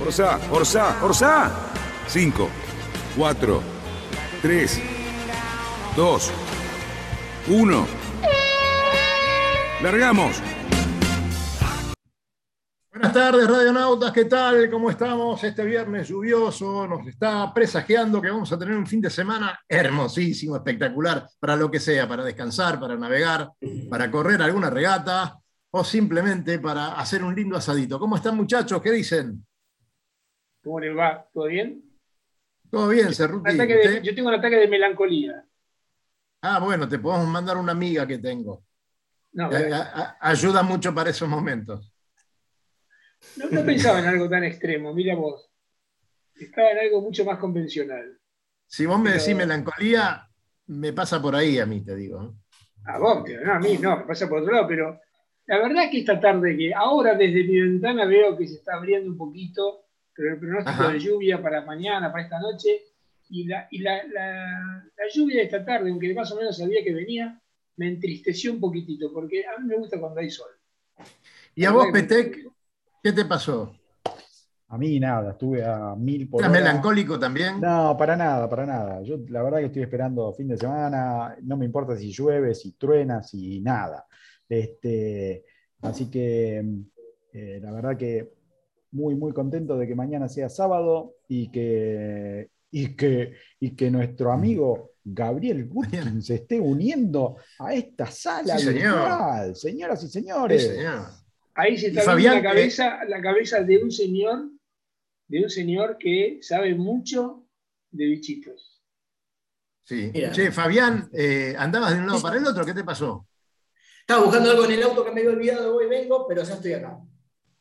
Orsa, Orsa, Orsa. 5, 4, 3, 2, 1. Largamos. Buenas tardes, radionautas, ¿qué tal? ¿Cómo estamos? Este viernes lluvioso nos está presagiando que vamos a tener un fin de semana hermosísimo, espectacular, para lo que sea, para descansar, para navegar, para correr alguna regata o simplemente para hacer un lindo asadito. ¿Cómo están muchachos? ¿Qué dicen? ¿Cómo les va? ¿Todo bien? Todo bien, Cerruti. De- yo tengo un ataque de melancolía. Ah, bueno, te podemos mandar una amiga que tengo. No, Eh, a- a- ayuda mucho para esos momentos. no, no pensaba en algo tan extremo, mira vos. Estaba en algo mucho más convencional. Si vos me Pero- decís melancolía, me pasa por ahí a mí, te digo. ¿eh? A vos, no, a mí no, me pasa por otro lado, pero la verdad es que esta tarde, que ahora desde mi ventana veo que se está abriendo un poquito, pero el pronóstico Ajá. de lluvia para mañana, para esta noche, y la, y la, la- la lluvia de esta tarde, aunque más o menos sabía que venía, me entristeció un poquitito, porque a mí me gusta cuando hay sol. ¿Y a vos, Petec, qué te pasó? A mí nada, estuve a mil por ¿Estás melancólico también? No, para nada, para nada. Yo la verdad que estoy esperando fin de semana, no me importa si llueve, si truena, si nada. Este, así que eh, la verdad que muy, muy contento de que mañana sea sábado y que, y que, y que nuestro amigo Gabriel Gutkin se esté uniendo a esta sala Sí, señor. virtual. Señoras y Sí, señores. señor. Ahí se está Fabián, viendo la cabeza, la cabeza de un señor, de un señor que sabe mucho de bichitos. Sí. Mira. Che, Fabián, eh, andabas de un lado para el otro, ¿qué te pasó? Estaba buscando algo en el auto que me había olvidado, hoy vengo, pero ya estoy acá.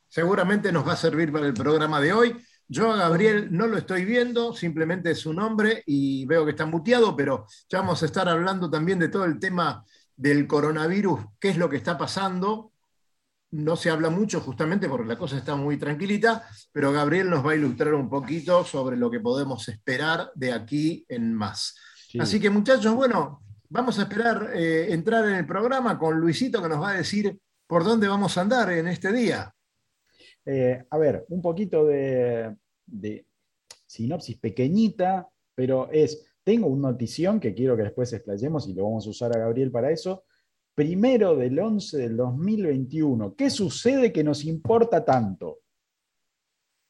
Seguramente nos va a servir para el programa de hoy. Yo a Gabriel no lo estoy viendo, simplemente es su nombre y veo que está muteado, pero ya vamos a estar hablando también de todo el tema del coronavirus, qué es lo que está pasando. No se habla mucho justamente porque la cosa está muy tranquilita, pero Gabriel nos va a ilustrar un poquito sobre lo que podemos esperar de aquí en más. Sí. Así que muchachos, bueno, vamos a esperar eh, entrar en el programa con Luisito que nos va a decir por dónde vamos a andar en este día. Eh, a ver, un poquito de, de sinopsis pequeñita, pero es, tengo una notición que quiero que después explayemos y lo vamos a usar a Gabriel para eso. Primero del 11 del 2021. ¿Qué sucede que nos importa tanto?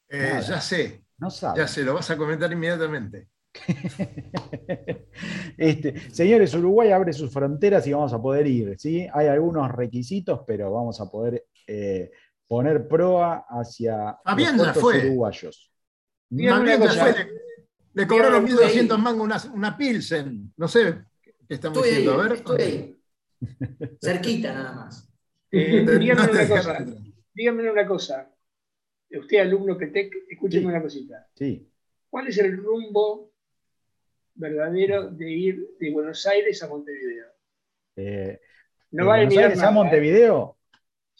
Eh, ya sé, No sabe. ya sé, lo vas a comentar inmediatamente. Este, señores, Uruguay abre sus fronteras y vamos a poder ir. ¿sí? Hay algunos requisitos, pero vamos a poder eh, poner proa hacia Fabián los fue. uruguayos. Fue, le, le cobraron Dígame, 1.200 ahí. mangos una, una Pilsen. No sé qué estamos Estoy ahí, diciendo. A ver. estoy ahí. Cerquita nada más. Eh, dígame una cosa, dígame una cosa. Usted, alumno Petec, escúcheme Sí. una cosita. Sí. ¿Cuál es el rumbo verdadero de ir de Buenos Aires a Montevideo? Eh, No ¿de vale Buenos Aires a nada, ¿eh? Montevideo?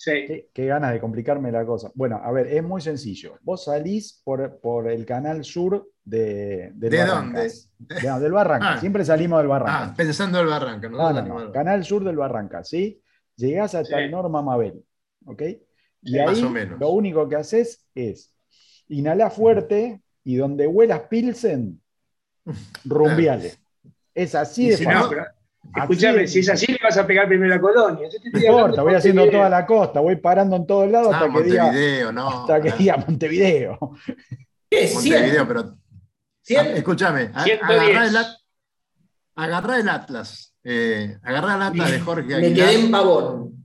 Sí. Qué, qué ganas de complicarme la cosa. Bueno, a ver, es muy sencillo. Vos salís por, por el canal sur de, del ¿De Barrancas. De- no, del Barranca. Ah. Siempre salimos del Ah, Barranca. pensando el barranca. ¿no? no, no, no. Canal sur del Barranca, ¿sí? Llegás hasta Sí. el Norma Mabel. ¿Ok? Y Sí, ahí más o menos. lo único que haces es inhalar fuerte y donde huelas Pilsen, rumbiale. Es así de si fácil. No, escúchame, si es así, le vas a pegar primero a Colonia. No importa, voy haciendo Montevideo. toda la costa, voy parando en todos lados Ah, hasta, que diga, Montevideo, no. hasta que diga Montevideo. ¿Qué es? Montevideo, pero. Escúchame, a- 110. agarrá el, el Atlas. Eh, agarrá el Atlas de Jorge Me Aguilar. quedé en pavón.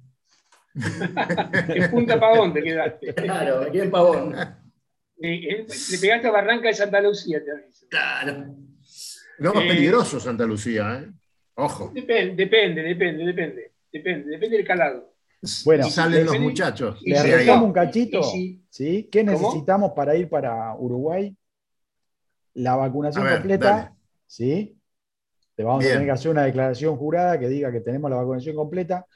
En Punta Pavón te quedaste. Claro, me quedé en pavón. Eh, eh, Le pegaste a Barranca de Santa Lucía, te aviso. Claro. No, es Eh, peligroso Santa Lucía, ¿eh? Ojo. Depende, depende, depende, depende. Depende, depende del calado. Bueno, salen los muchachos. si ahí. restamos un cachito. si- ¿sí? ¿Qué ¿Cómo? necesitamos para ir para Uruguay? La vacunación ver, completa. dale. ¿sí? Te vamos Bien. a tener que hacer una declaración jurada que diga que tenemos la vacunación completa.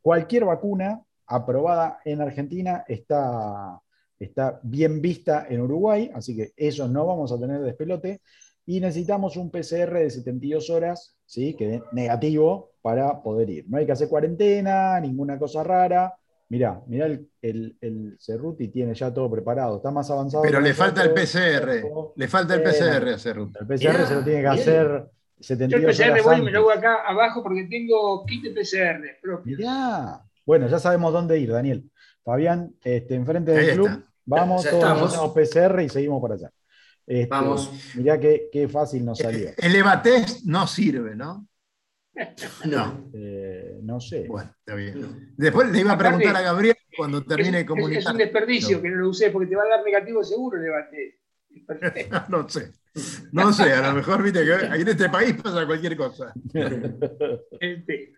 Cualquier vacuna aprobada en Argentina está, está bien vista en Uruguay, así que eso no vamos a tener despelote. Y necesitamos un PCR de 72 horas, ¿sí? que negativo para poder ir. No hay que hacer cuarentena, ninguna cosa rara. Mirá, mirá el, el, el Cerruti tiene ya todo preparado, está más avanzado. Pero le falta el. PCR. Le falta el PCR a Cerruti. El PCR se lo tiene que hacer Yo el 72 PCR horas voy y me lo hago acá abajo porque tengo kit de PCR propio. Mirá. Bueno, ya sabemos dónde ir, Daniel. Fabián, este, enfrente del Ahí club, está. vamos, Ya todos estamos. hacemos PCR y seguimos para allá. Este, Vamos. Mirá qué, qué fácil nos salió. El Evatest no sirve, ¿no? No. Eh, no sé. Bueno, está bien. Después le iba a Aparte, preguntar a Gabriel cuando termine de es- es comunicar. un desperdicio que no lo usé porque te va a dar negativo seguro el perfecto. No sé. No sé, a lo mejor viste que aquí en este país pasa cualquier cosa. Este,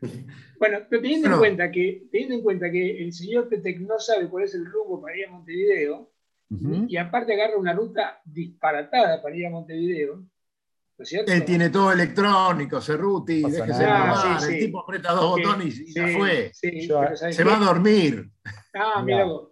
Bueno, pero teniendo en, cuenta que, teniendo en cuenta que el señor Petec no sabe cuál es el rumbo para ir a Montevideo, Y aparte agarra una ruta disparatada para ir a Montevideo, ¿no es cierto? Él tiene todo electrónico, Cerruti, déjese Ah, sí, el sí. tipo aprieta dos botones y ya sí, fue. sí, Yo- pero ¿sabes Se qué? va a dormir. Ah, mira vos.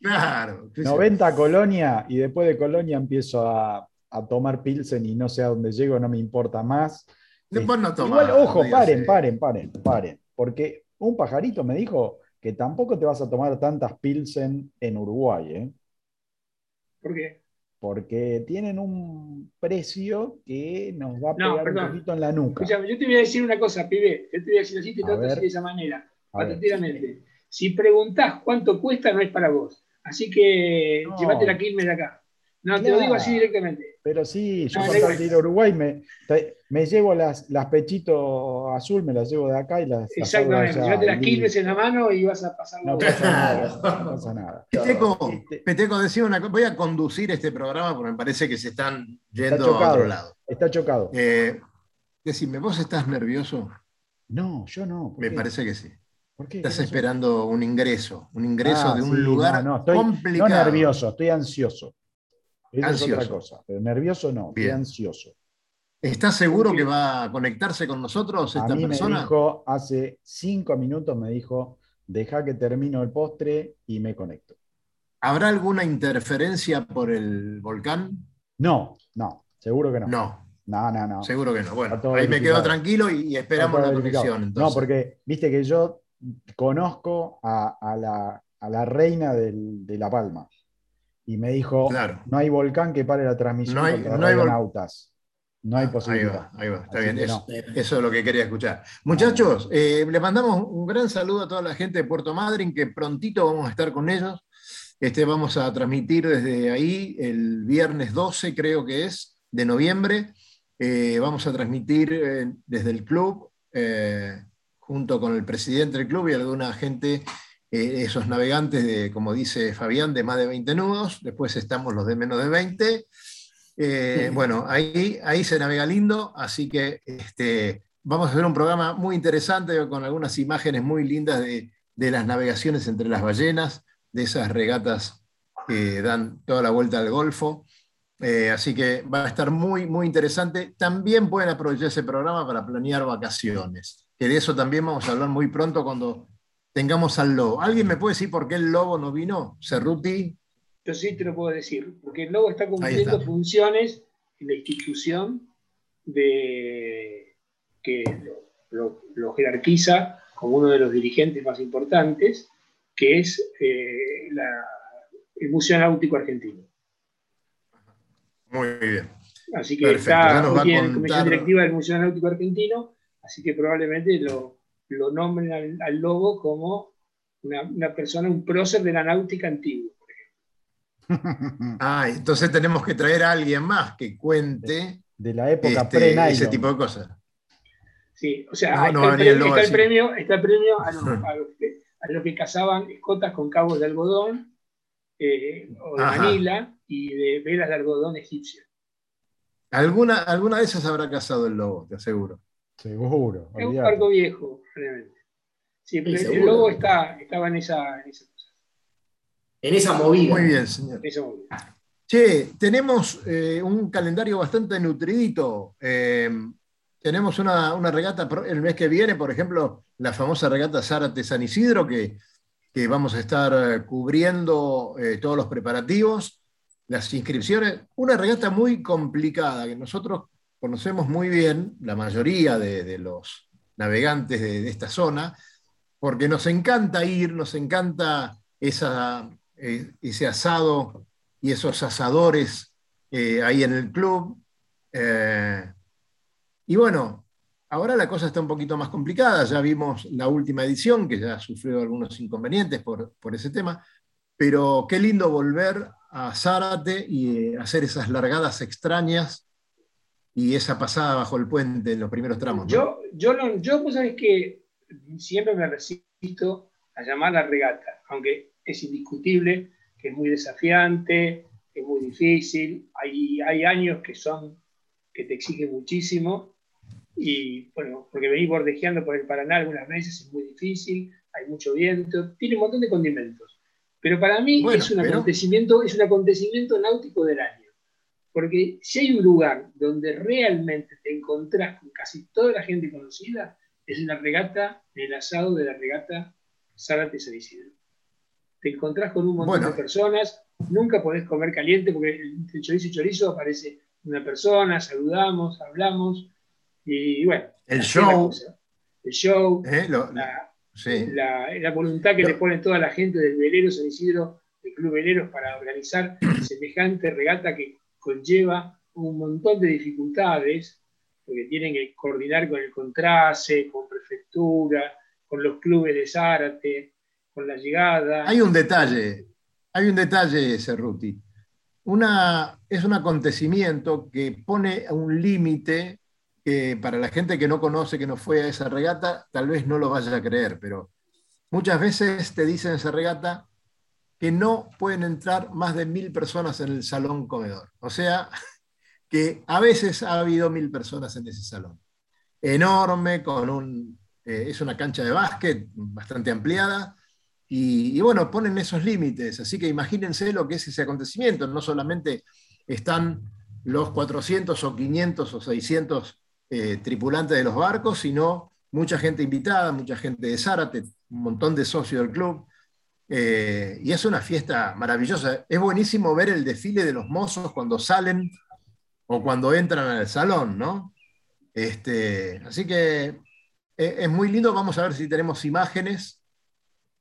Claro. 90 a Colonia y después de Colonia empiezo a, a tomar Pilsen y no sé a dónde llego, no me importa más. Después no toma. Igual, ojo, no paren, paren, paren, paren. Porque un pajarito me dijo que tampoco te vas a tomar tantas Pilsen en Uruguay, ¿eh? ¿Por qué? porque tienen un precio que nos va a pegar un poquito en la nuca. Escuchame, yo te voy a decir una cosa, pibe. Yo te voy a decir así, te A trato ver. así de esa manera. Si preguntás cuánto cuesta, no es para vos. Así que No. llévate la Quilmes de acá. No, te lo digo así directamente. Pero sí, yo No, de ir a Uruguay me, te- me llevo las, las pechitos azul, me las llevo de acá y las, Exactamente. las y Quilmes en la mano y vas a pasar la No pasa nada, no pasa nada. Peteco, Este- Peteco, decía una cosa. Voy a conducir este programa porque me parece que se están yendo a chocado. otro lado. Está chocado. Eh, decime, ¿vos estás nervioso? No, yo no. ¿por Me qué? parece que sí. ¿Por qué? Estás esperando un ingreso, un ingreso Ah, de un sí, lugar no, no, estoy complicado. No nervioso, estoy ansioso. Eso es otra Ansioso. cosa. Pero nervioso no, Bien. ansioso. ¿Estás seguro que va a conectarse con nosotros A esta mí me persona? dijo, hace cinco minutos me dijo, deja que termino el postre y me conecto. ¿Habrá alguna interferencia por el volcán? No, no, seguro que no. No, No, no, no. seguro que no. Bueno, ahí me quedo tranquilo y, y esperamos la conexión. Entonces. No, porque viste que yo conozco a, a la, a la reina del- de La Palma. Y me dijo, Claro. no hay volcán que pare la transmisión No hay- no hay radionautas. No hay Ahí posibilidad. va, ahí va, está Así bien. Eso, no. eso es lo que quería escuchar. Muchachos, eh, le mandamos un gran saludo a toda la gente de Puerto Madryn, que prontito vamos a estar con ellos. Este, vamos a transmitir desde ahí el viernes 12, creo que es, de noviembre. Eh, vamos a transmitir eh, desde el club, junto con el presidente del club y alguna gente, eh, esos navegantes de, como dice Fabián, de más de 20 nudos. Después estamos los de menos de 20. Eh, bueno, ahí, ahí se navega lindo, así que este, vamos a hacer un programa muy interesante con algunas imágenes muy lindas de, de las navegaciones entre las ballenas, de esas regatas que dan toda la vuelta al Golfo. Eh, así que va a estar muy, muy interesante. También pueden aprovechar ese programa para planear vacaciones, que de eso también vamos a hablar muy pronto cuando tengamos al lobo. ¿Alguien me puede decir por qué el lobo no vino? Cerruti. Yo sí te lo puedo decir, porque el lobo está cumpliendo está. funciones en la institución de, que lo, lo- lo jerarquiza como uno de los dirigentes más importantes, que es eh, la- el Museo Náutico Argentino. Muy bien. Así que Perfecto, está en la comisión directiva del Museo Náutico Argentino, así que probablemente lo, lo nombren al, al lobo como una, una persona, un prócer de la náutica antigua. Ah, entonces tenemos que traer a alguien más que cuente De la época este, ese tipo de cosas. Sí, o sea, No, está, el premio, está el premio, está el premio a los, a los que, a los que cazaban escotas con cabos de algodón eh, o de Ajá. manila y de velas de algodón egipcio. Alguna, alguna de esas habrá cazado el lobo, te aseguro. Seguro, Es un barco viejo, realmente. Sí, pero Sí, el lobo está, estaba en esa, en esa cosa, En esa movida. Muy bien, señor. en esa movida. Che, tenemos eh, un calendario bastante nutridito. Eh, tenemos una, una regata el mes que viene, por ejemplo, la famosa regata Zárate San Isidro, que, que vamos a estar eh, cubriendo eh, todos los preparativos, las inscripciones. Una regata muy complicada que nosotros conocemos muy bien, la mayoría de, los navegantes de, esta zona, porque nos encanta ir, nos encanta esa, eh, ese asado y esos asadores eh, ahí en el club. Eh, y bueno, ahora la cosa está un poquito más complicada. Ya vimos la última edición, que ya sufrió algunos inconvenientes por, por ese tema, pero qué lindo volver a Zárate y hacer esas largadas extrañas y esa pasada bajo el puente en los primeros tramos. ¿no? Yo, yo, no, yo, sabés que siempre me resisto a llamar la regata, aunque es indiscutible que es muy desafiante, es muy difícil, hay, hay años que son que te exigen muchísimo y bueno, porque venís bordejeando por el Paraná algunas veces es muy difícil, hay mucho viento, tiene un montón de condimentos. Pero para mí Bueno, es, un pero- acontecimiento, es un acontecimiento náutico del año. Porque si hay un lugar donde realmente te encontrás con casi toda la gente conocida, es en la regata, en el asado de la regata Zárate San Isidro. Te encontrás con un montón Bueno. de personas, nunca podés comer caliente porque entre chorizo y chorizo aparece una persona, saludamos, hablamos, y bueno. El show. El show, ¿Eh? Lo- la, sí. la, la voluntad que No. le pone toda la gente del velero San Isidro, del Club Veleros, para organizar semejante regata que conlleva un montón de dificultades, porque tienen que coordinar con el Contrase, con prefectura, con los clubes de Zárate, con la llegada. Hay un detalle, hay un detalle, Cerruti. Una, es un acontecimiento que pone un límite que para la gente que no conoce, que no fue a esa regata, tal vez no lo vaya a creer, pero muchas veces te dicen en esa regata que no pueden entrar más de mil personas en el salón comedor. O sea, que a veces ha habido mil personas en ese salón. Enorme, con un, eh, es una cancha de básquet bastante ampliada, y, bueno, ponen esos límites, así que imagínense lo que es ese acontecimiento, no solamente están los 400 o 500 o 600 eh, tripulantes de los barcos, sino mucha gente invitada, mucha gente de Zárate, un montón de socios del club, eh, y es una fiesta maravillosa. Es buenísimo ver el desfile de los mozos cuando salen o cuando entran al salón, ¿no? Este, así que eh, es muy lindo, vamos a ver si tenemos imágenes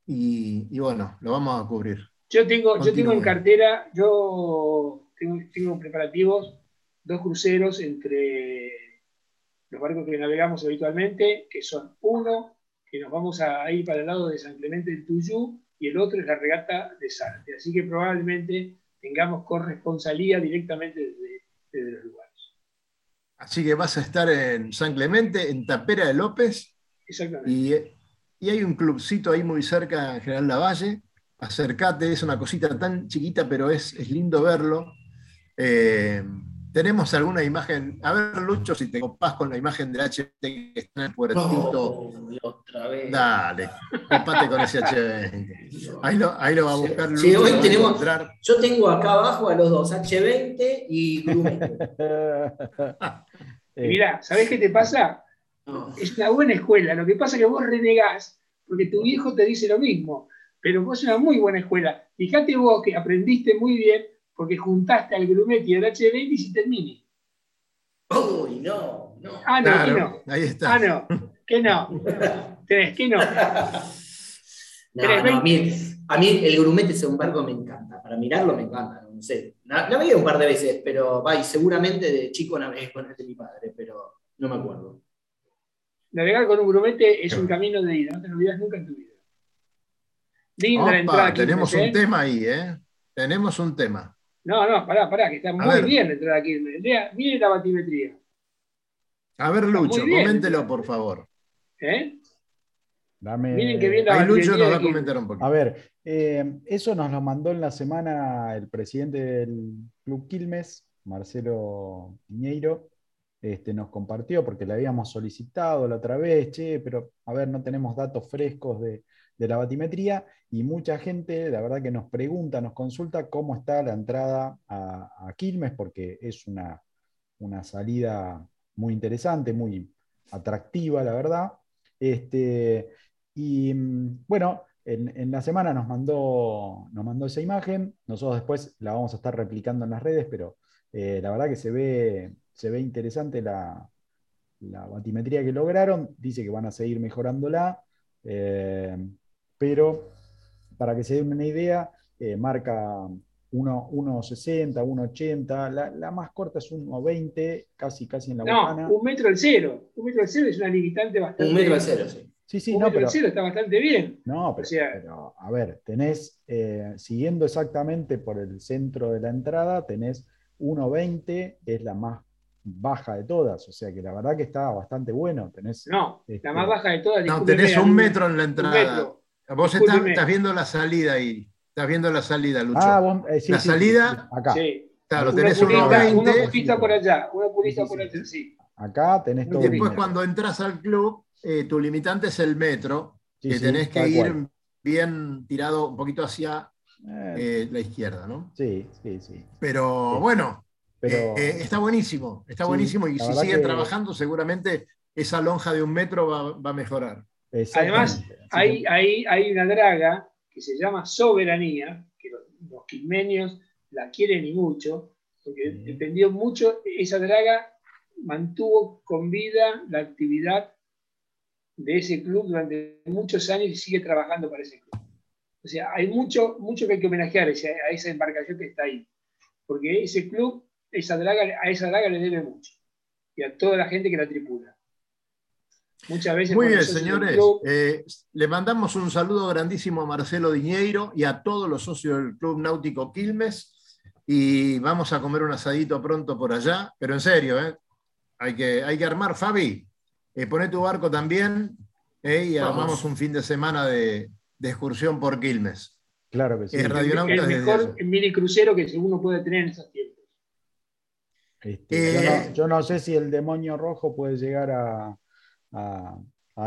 y, y bueno, lo vamos a cubrir. Yo tengo, yo tengo en cartera, yo tengo, tengo preparativos dos cruceros entre los barcos que navegamos habitualmente, que son uno, que nos vamos a ir para el lado de San Clemente del Tuyú, y el otro es la regata de Zárate. Así que probablemente tengamos corresponsalía directamente desde, desde los lugares. Así que vas a estar en San Clemente, en Tapera de López, Exactamente. y, y hay un clubcito ahí muy cerca en General Lavalle. Acércate, es una cosita tan chiquita, pero es, es lindo verlo. Eh, tenemos alguna imagen. A ver, Lucho, si te copás con la imagen del HT que está en el puertito. Vez. Dale, copate con ese H20. Ahí lo, ahí lo va a buscar Lucho. Sí, hoy tenemos-. Yo tengo acá abajo a los dos, H20 y. Y mirá, ¿sabés qué te pasa? No. Es una buena escuela. Lo que pasa es que vos renegás porque tu viejo te dice lo mismo. Pero vos es una muy buena escuela. Fíjate vos que aprendiste muy bien porque juntaste al Grumetti y al H20 y hiciste el mini. Uy, no, no. Ah, no, que Claro, no. ahí está. Ah, no. Que no. Tenés que no. No, no, a, mí, a mí el grumete es un barco me encanta. Para mirarlo me encanta, no sé. Na- Navegué un par de veces, pero va, y seguramente de chico navegué con el de mi padre, pero no me acuerdo. Navegar con un grumete es un camino de ida. No te lo olvidas nunca en tu vida. Linda Opa, entrada. tenemos un ¿eh? tema ahí, ¿eh? Tenemos un tema. No, no, pará, pará, que está muy ver. bien la entrada aquí. Lea, mire la batimetría. A ver, Lucho, coméntelo, por favor. ¿eh? dame- Miren que bien la Ahí Lucho batimetría nos va a comentar un poquito. A ver, eh, eso nos lo mandó en la semana el presidente del Club Quilmes, Marcelo Piñeiro, este, nos compartió, porque le habíamos solicitado la otra vez, che, pero a ver, no tenemos datos frescos de, la batimetría, y mucha gente, la verdad que nos pregunta, nos consulta cómo está la entrada a, Quilmes, porque es una, una, salida muy interesante, muy atractiva, la verdad. Este, y mm, bueno, en, la semana nos mandó, nos mandó esa imagen, nosotros después la vamos a estar replicando en las redes, pero eh, la verdad que se ve, se ve interesante la, batimetría que lograron, dice que van a seguir mejorándola, eh, pero para que se den una idea, eh, marca 1,60, 1,80, la, más corta es 1,20, casi, casi en la no, un metro al cero, un metro al cero es una limitante bastante... Un metro al cero, sí. Sí, sí, no, pero, está bastante bien. No, pero, a ver, tenés, eh, siguiendo exactamente por el centro de la entrada, tenés 1,20, es la más baja de todas, o sea que la verdad que está bastante bueno. Tenés, no, la este, más baja de todas. No, tenés un metro en la entrada. Vos estás, viendo la salida ahí. Estás viendo la salida, Lucho. Ah, eh, sí, la salida, acá. Sí. Claro, tenés un 1,20. Una purista por allá, una purista por allá, sí. Acá tenés todo. Después, cuando entras al club, eh, tu limitante es el metro, que tenés que ir bien tirado un poquito hacia eh. Eh, la izquierda, ¿no? Sí, sí, sí. Pero bueno, Pero, está buenísimo, está buenísimo y si siguen trabajando seguramente esa lonja de un metro va, a mejorar. Además, hay, hay, una draga que se llama soberanía, que los, los quilmenios la quieren y mucho, porque dependió mucho, esa draga mantuvo con vida la actividad de ese club durante muchos años y sigue trabajando para ese club. O sea, hay mucho, mucho que hay que homenajear a esa embarcación que está ahí. Porque ese club, esa draga, a esa draga le debe mucho. Y a toda la gente que la tripula. Muchas veces. Muy bien, señores. Eh, le mandamos un saludo grandísimo a Marcelo Diñeiro y a todos los socios del Club Náutico Quilmes. Y vamos a comer un asadito pronto por allá. Pero en serio, ¿eh? hay, que, hay que armar, Fabi. Eh, poné tu barco también eh, y armamos un fin de semana de, excursión por Quilmes. Claro que sí. el, mejor mini crucero que uno puede tener en esos tiempos. Este, eh, yo, no, sé si el demonio rojo puede llegar a,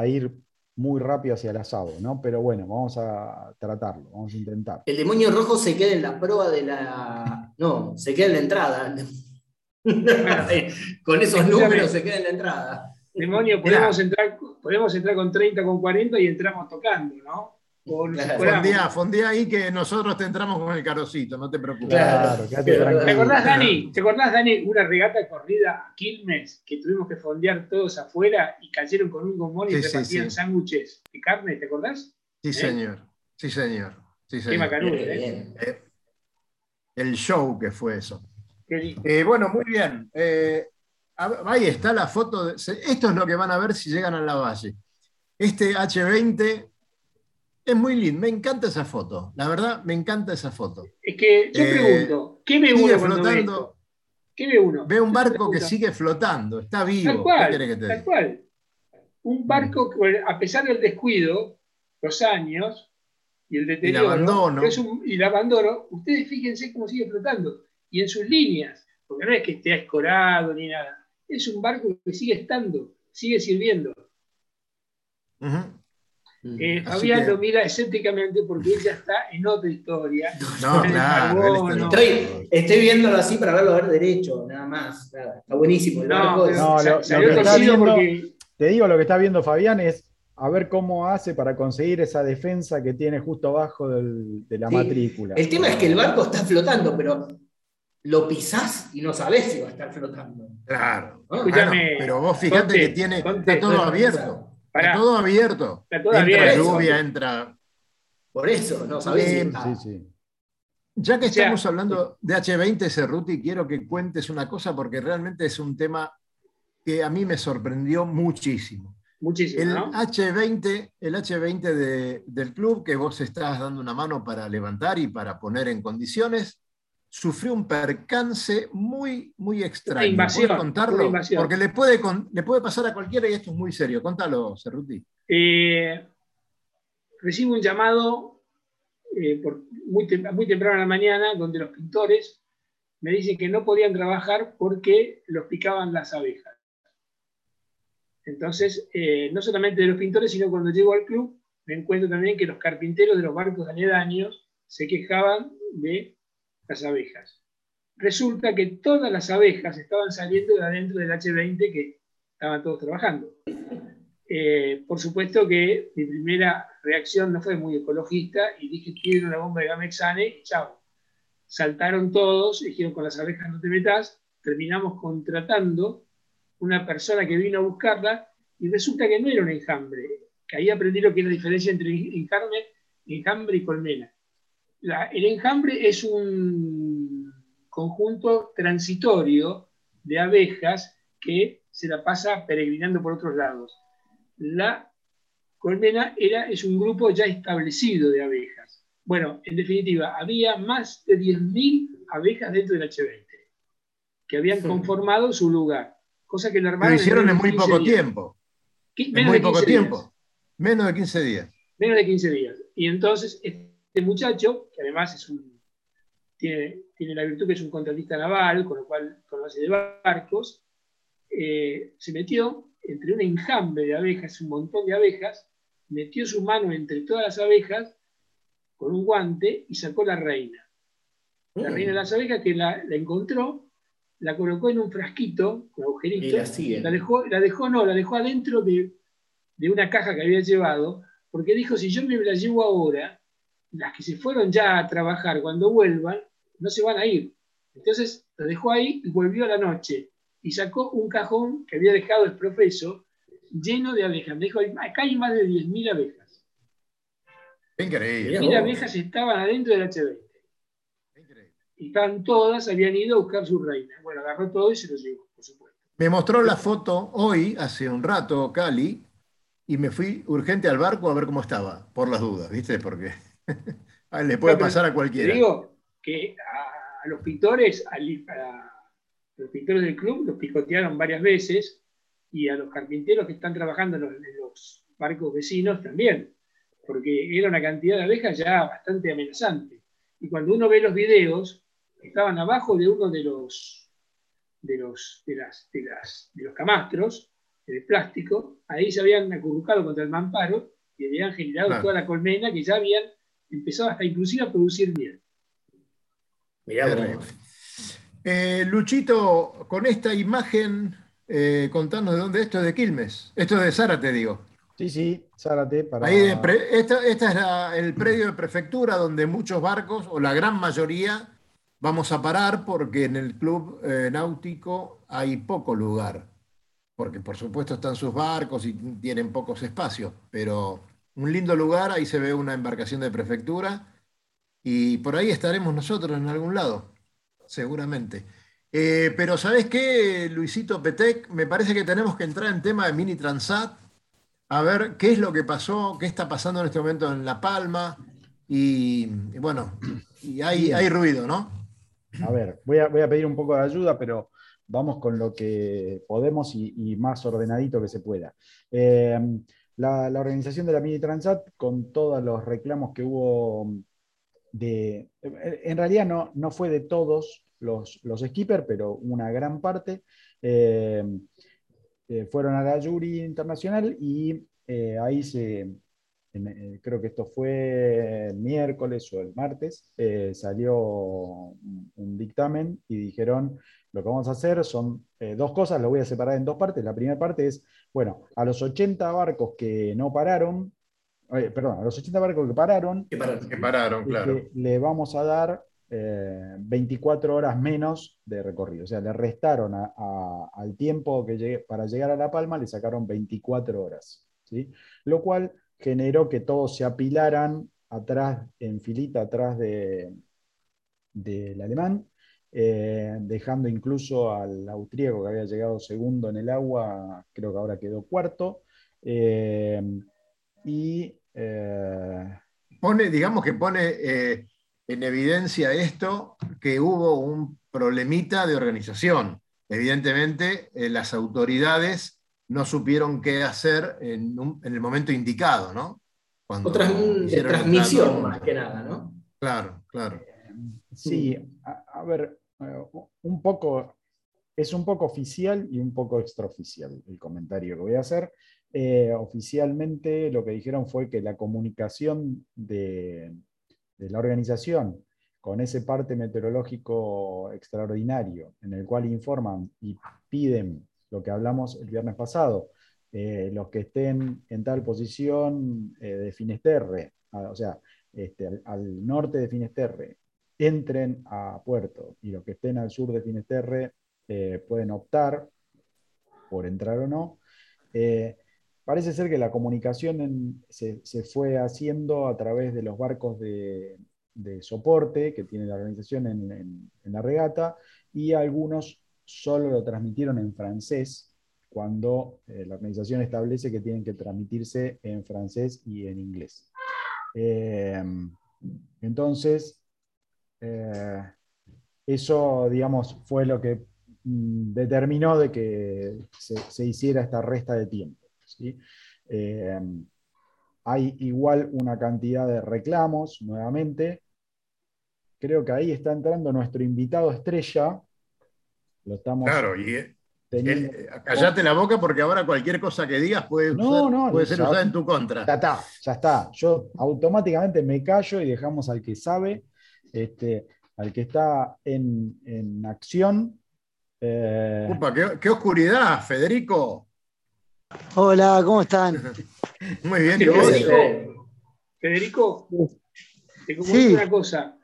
ir muy rápido hacia el asado, ¿no? Pero bueno, vamos a tratarlo, vamos a intentar. El demonio rojo se queda en la prueba de la. No, se queda en la entrada. Con esos números se queda en la entrada. Demonio, podemos entrar, podemos entrar con 30, con 40 y entramos tocando, ¿no? Fondía, ahí que nosotros te entramos con el carocito, no te preocupes. Claro, ¿Te acordás, Dani? ¿Te acordás, Dani, una regata corrida a Quilmes que tuvimos que fondear todos afuera y cayeron con un gomón y repartían sándwiches de carne? ¿Te acordás? Sí, ¿Eh? señor. Sí, señor. Sí, señor. Qué ¿eh? ¿eh? El show que fue eso. Eh, bueno, muy bien. Ahí está la foto. esto es lo que van a ver si llegan a la valle. Este H20 es muy lindo. Me encanta esa foto. La verdad, me encanta esa foto. Es que yo eh, pregunto, ¿qué ve uno flotando? ¿Qué ve uno? Ve un barco que sigue flotando, está vivo. Tal cual, tal cual. Un barco que, a pesar del descuido, los años y el deterioro y el abandono, y el abandono ustedes fíjense cómo sigue flotando y en sus líneas, porque no es que esté escorado ni nada es un barco que sigue estando, sigue sirviendo. Eh, Fabián lo mira escépticamente porque ella está en otra historia. No, claro. Estoy, estoy, viéndolo así para verlo ver derecho, nada más. Está buenísimo. no, Te digo, lo que está viendo Fabián es a ver cómo hace para conseguir esa defensa que tiene justo abajo de la matrícula. El tema es que el barco está flotando, pero lo pisás y no sabés si va a estar flotando. Claro. pero vos fíjate que tiene, está todo abierto. Está todo abierto. Está todo entra lluvia, entra. Por eso, no sabés. Eh, sí, sí. Ya que estamos hablando de H20, Cerruti, quiero que cuentes una cosa porque realmente es un tema que a mí me sorprendió muchísimo. Muchísimo. El H20, el H20 del club que vos estás dando una mano para levantar y para poner en condiciones, sufrió un percance muy, muy extraño. Invasión, contarlo? Porque le puede, le puede pasar a cualquiera y esto es muy serio. Contalo, Cerruti. Eh, recibo un llamado eh, muy, muy temprano en la mañana donde los pintores me dicen que no podían trabajar porque los picaban las abejas. Entonces, eh, no solamente de los pintores, sino cuando llego al club, me encuentro también que los carpinteros de los barcos aledaños se quejaban de las abejas. Resulta que todas las abejas estaban saliendo de adentro del H20 que estaban todos trabajando. Eh, por supuesto que mi primera reacción no fue muy ecologista y dije, quiero una bomba de Gamexane y chao. Saltaron todos, dijeron, con las abejas no te metas, terminamos contratando una persona que vino a buscarla y resulta que no era un enjambre, que ahí aprendí lo que es la diferencia entre enjambre, enjambre y colmena. El enjambre es un conjunto transitorio de abejas que se la pasa peregrinando por otros lados. La colmena era, es un grupo ya establecido de abejas. Bueno, en definitiva, había más de 10.000 abejas dentro del H20 que habían conformado su lugar. Cosa que lo Lo hicieron en muy poco tiempo. En muy poco tiempo. Menos de 15 días. Menos de 15 días. Y entonces este muchacho, que además es un, tiene, tiene la virtud que es un contratista naval, con lo cual conoce de barcos, eh, se metió entre un enjambre de abejas, un montón de abejas, metió su mano entre todas las abejas con un guante y sacó la reina. La mm. reina de las abejas que la, la encontró la colocó en un frasquito con agujeritos. La, dejó, la dejó, no, la dejó adentro de, una caja que había llevado, porque dijo, si yo me la llevo ahora, las que se fueron ya a trabajar, cuando vuelvan, no se van a ir. Entonces la dejó ahí y volvió a la noche y sacó un cajón que había dejado el profesor lleno de abejas. Me dijo, acá hay más de 10.000 abejas. Increíble. 10.000 abejas estaban adentro del HB y están todas, habían ido a buscar su reina. Bueno, agarró todo y se lo llevó, por supuesto. Me mostró la foto hoy, hace un rato, Cali, y me fui urgente al barco a ver cómo estaba, por las dudas, ¿viste? Porque le puede pasar a cualquiera. Digo que a, los pintores, a, los pintores del club los picotearon varias veces y a los carpinteros que están trabajando en los barcos vecinos también, porque era una cantidad de abejas ya bastante amenazante. Y cuando uno ve los videos, estaban abajo de uno de los, de los, de las, de las, de los camastros de plástico, ahí se habían acurrucado contra el mamparo y habían generado toda la colmena que ya habían empezado hasta inclusive a producir miel. Eh, Luchito, con esta imagen, eh, contanos de dónde esto es de Quilmes. Esto es de Zárate, digo. Sí, sí, Zárate. Para... Ahí esta, es el predio de prefectura donde muchos barcos, o la gran mayoría, Vamos a parar porque en el club eh, náutico hay poco lugar, porque por supuesto están sus barcos y tienen pocos espacios, pero un lindo lugar, ahí se ve una embarcación de prefectura y por ahí estaremos nosotros en algún lado, seguramente. Eh, pero ¿sabes qué, Luisito Petec? Me parece que tenemos que entrar en tema de Mini Transat, a ver qué es lo que pasó, qué está pasando en este momento en La Palma, y, bueno, y hay, hay ruido, ¿no? A ver, voy a, voy a, pedir un poco de ayuda, pero vamos con lo que podemos y, más ordenadito que se pueda. Eh, la, organización de la Mini Transat, con todos los reclamos que hubo de. En realidad no, no fue de todos los, los skippers, pero una gran parte. Eh, eh, fueron a la jury internacional y ahí se, eh, creo que esto fue el miércoles o el martes, eh, salió un, dictamen y dijeron, lo que vamos a hacer son eh, dos cosas, lo voy a separar en dos partes. La primera parte es, bueno, a los 80 barcos que no pararon, perdón, a los 80 barcos que pararon, que pararon, claro. le vamos a dar 24 horas menos de recorrido. O sea, le restaron al tiempo que llegué, para llegar a La Palma, le sacaron 24 horas. ¿sí? Lo cual generó que todos se apilaran atrás, en filita atrás de, del alemán, eh, dejando incluso al austríaco que había llegado segundo en el agua, creo que ahora quedó cuarto. Eh, y eh, pone, digamos que pone en evidencia esto que hubo un problemita de organización. Evidentemente, las autoridades no supieron qué hacer en, el momento indicado, ¿no? Otra transmisión más que nada, ¿no? Claro, claro. Sí, a, ver, un poco es un poco oficial y un poco extraoficial el comentario que voy a hacer. Eh, oficialmente lo que dijeron fue que la comunicación de, la organización con ese parte meteorológico extraordinario en el cual informan y piden lo que hablamos el viernes pasado, eh, los que estén en tal posición eh, de Finisterre, o sea, este, al, norte de Finisterre, entren a puerto y los que estén al sur de Finisterre eh, pueden optar por entrar o no. parece ser que la comunicación se, fue haciendo a través de los barcos de, soporte que tiene la organización en la regata y algunos solo lo transmitieron en francés cuando eh, la organización establece que tienen que transmitirse en francés y en inglés. Eh, entonces, eh, eso, digamos, fue lo que mm, determinó de que se, hiciera esta resta de tiempo. hay igual una cantidad de reclamos, nuevamente. Creo que ahí está entrando nuestro invitado estrella. Lo estamos claro, y eh, callate la boca porque ahora cualquier cosa que digas puede, puede ser usada en tu contra. Ya está, ya está. Yo automáticamente me callo y dejamos al que sabe, este, al que está en, acción. Eh, qué, oscuridad, Federico. Hola, ¿cómo están? Muy bien, Federico, Federico, te comento una cosa.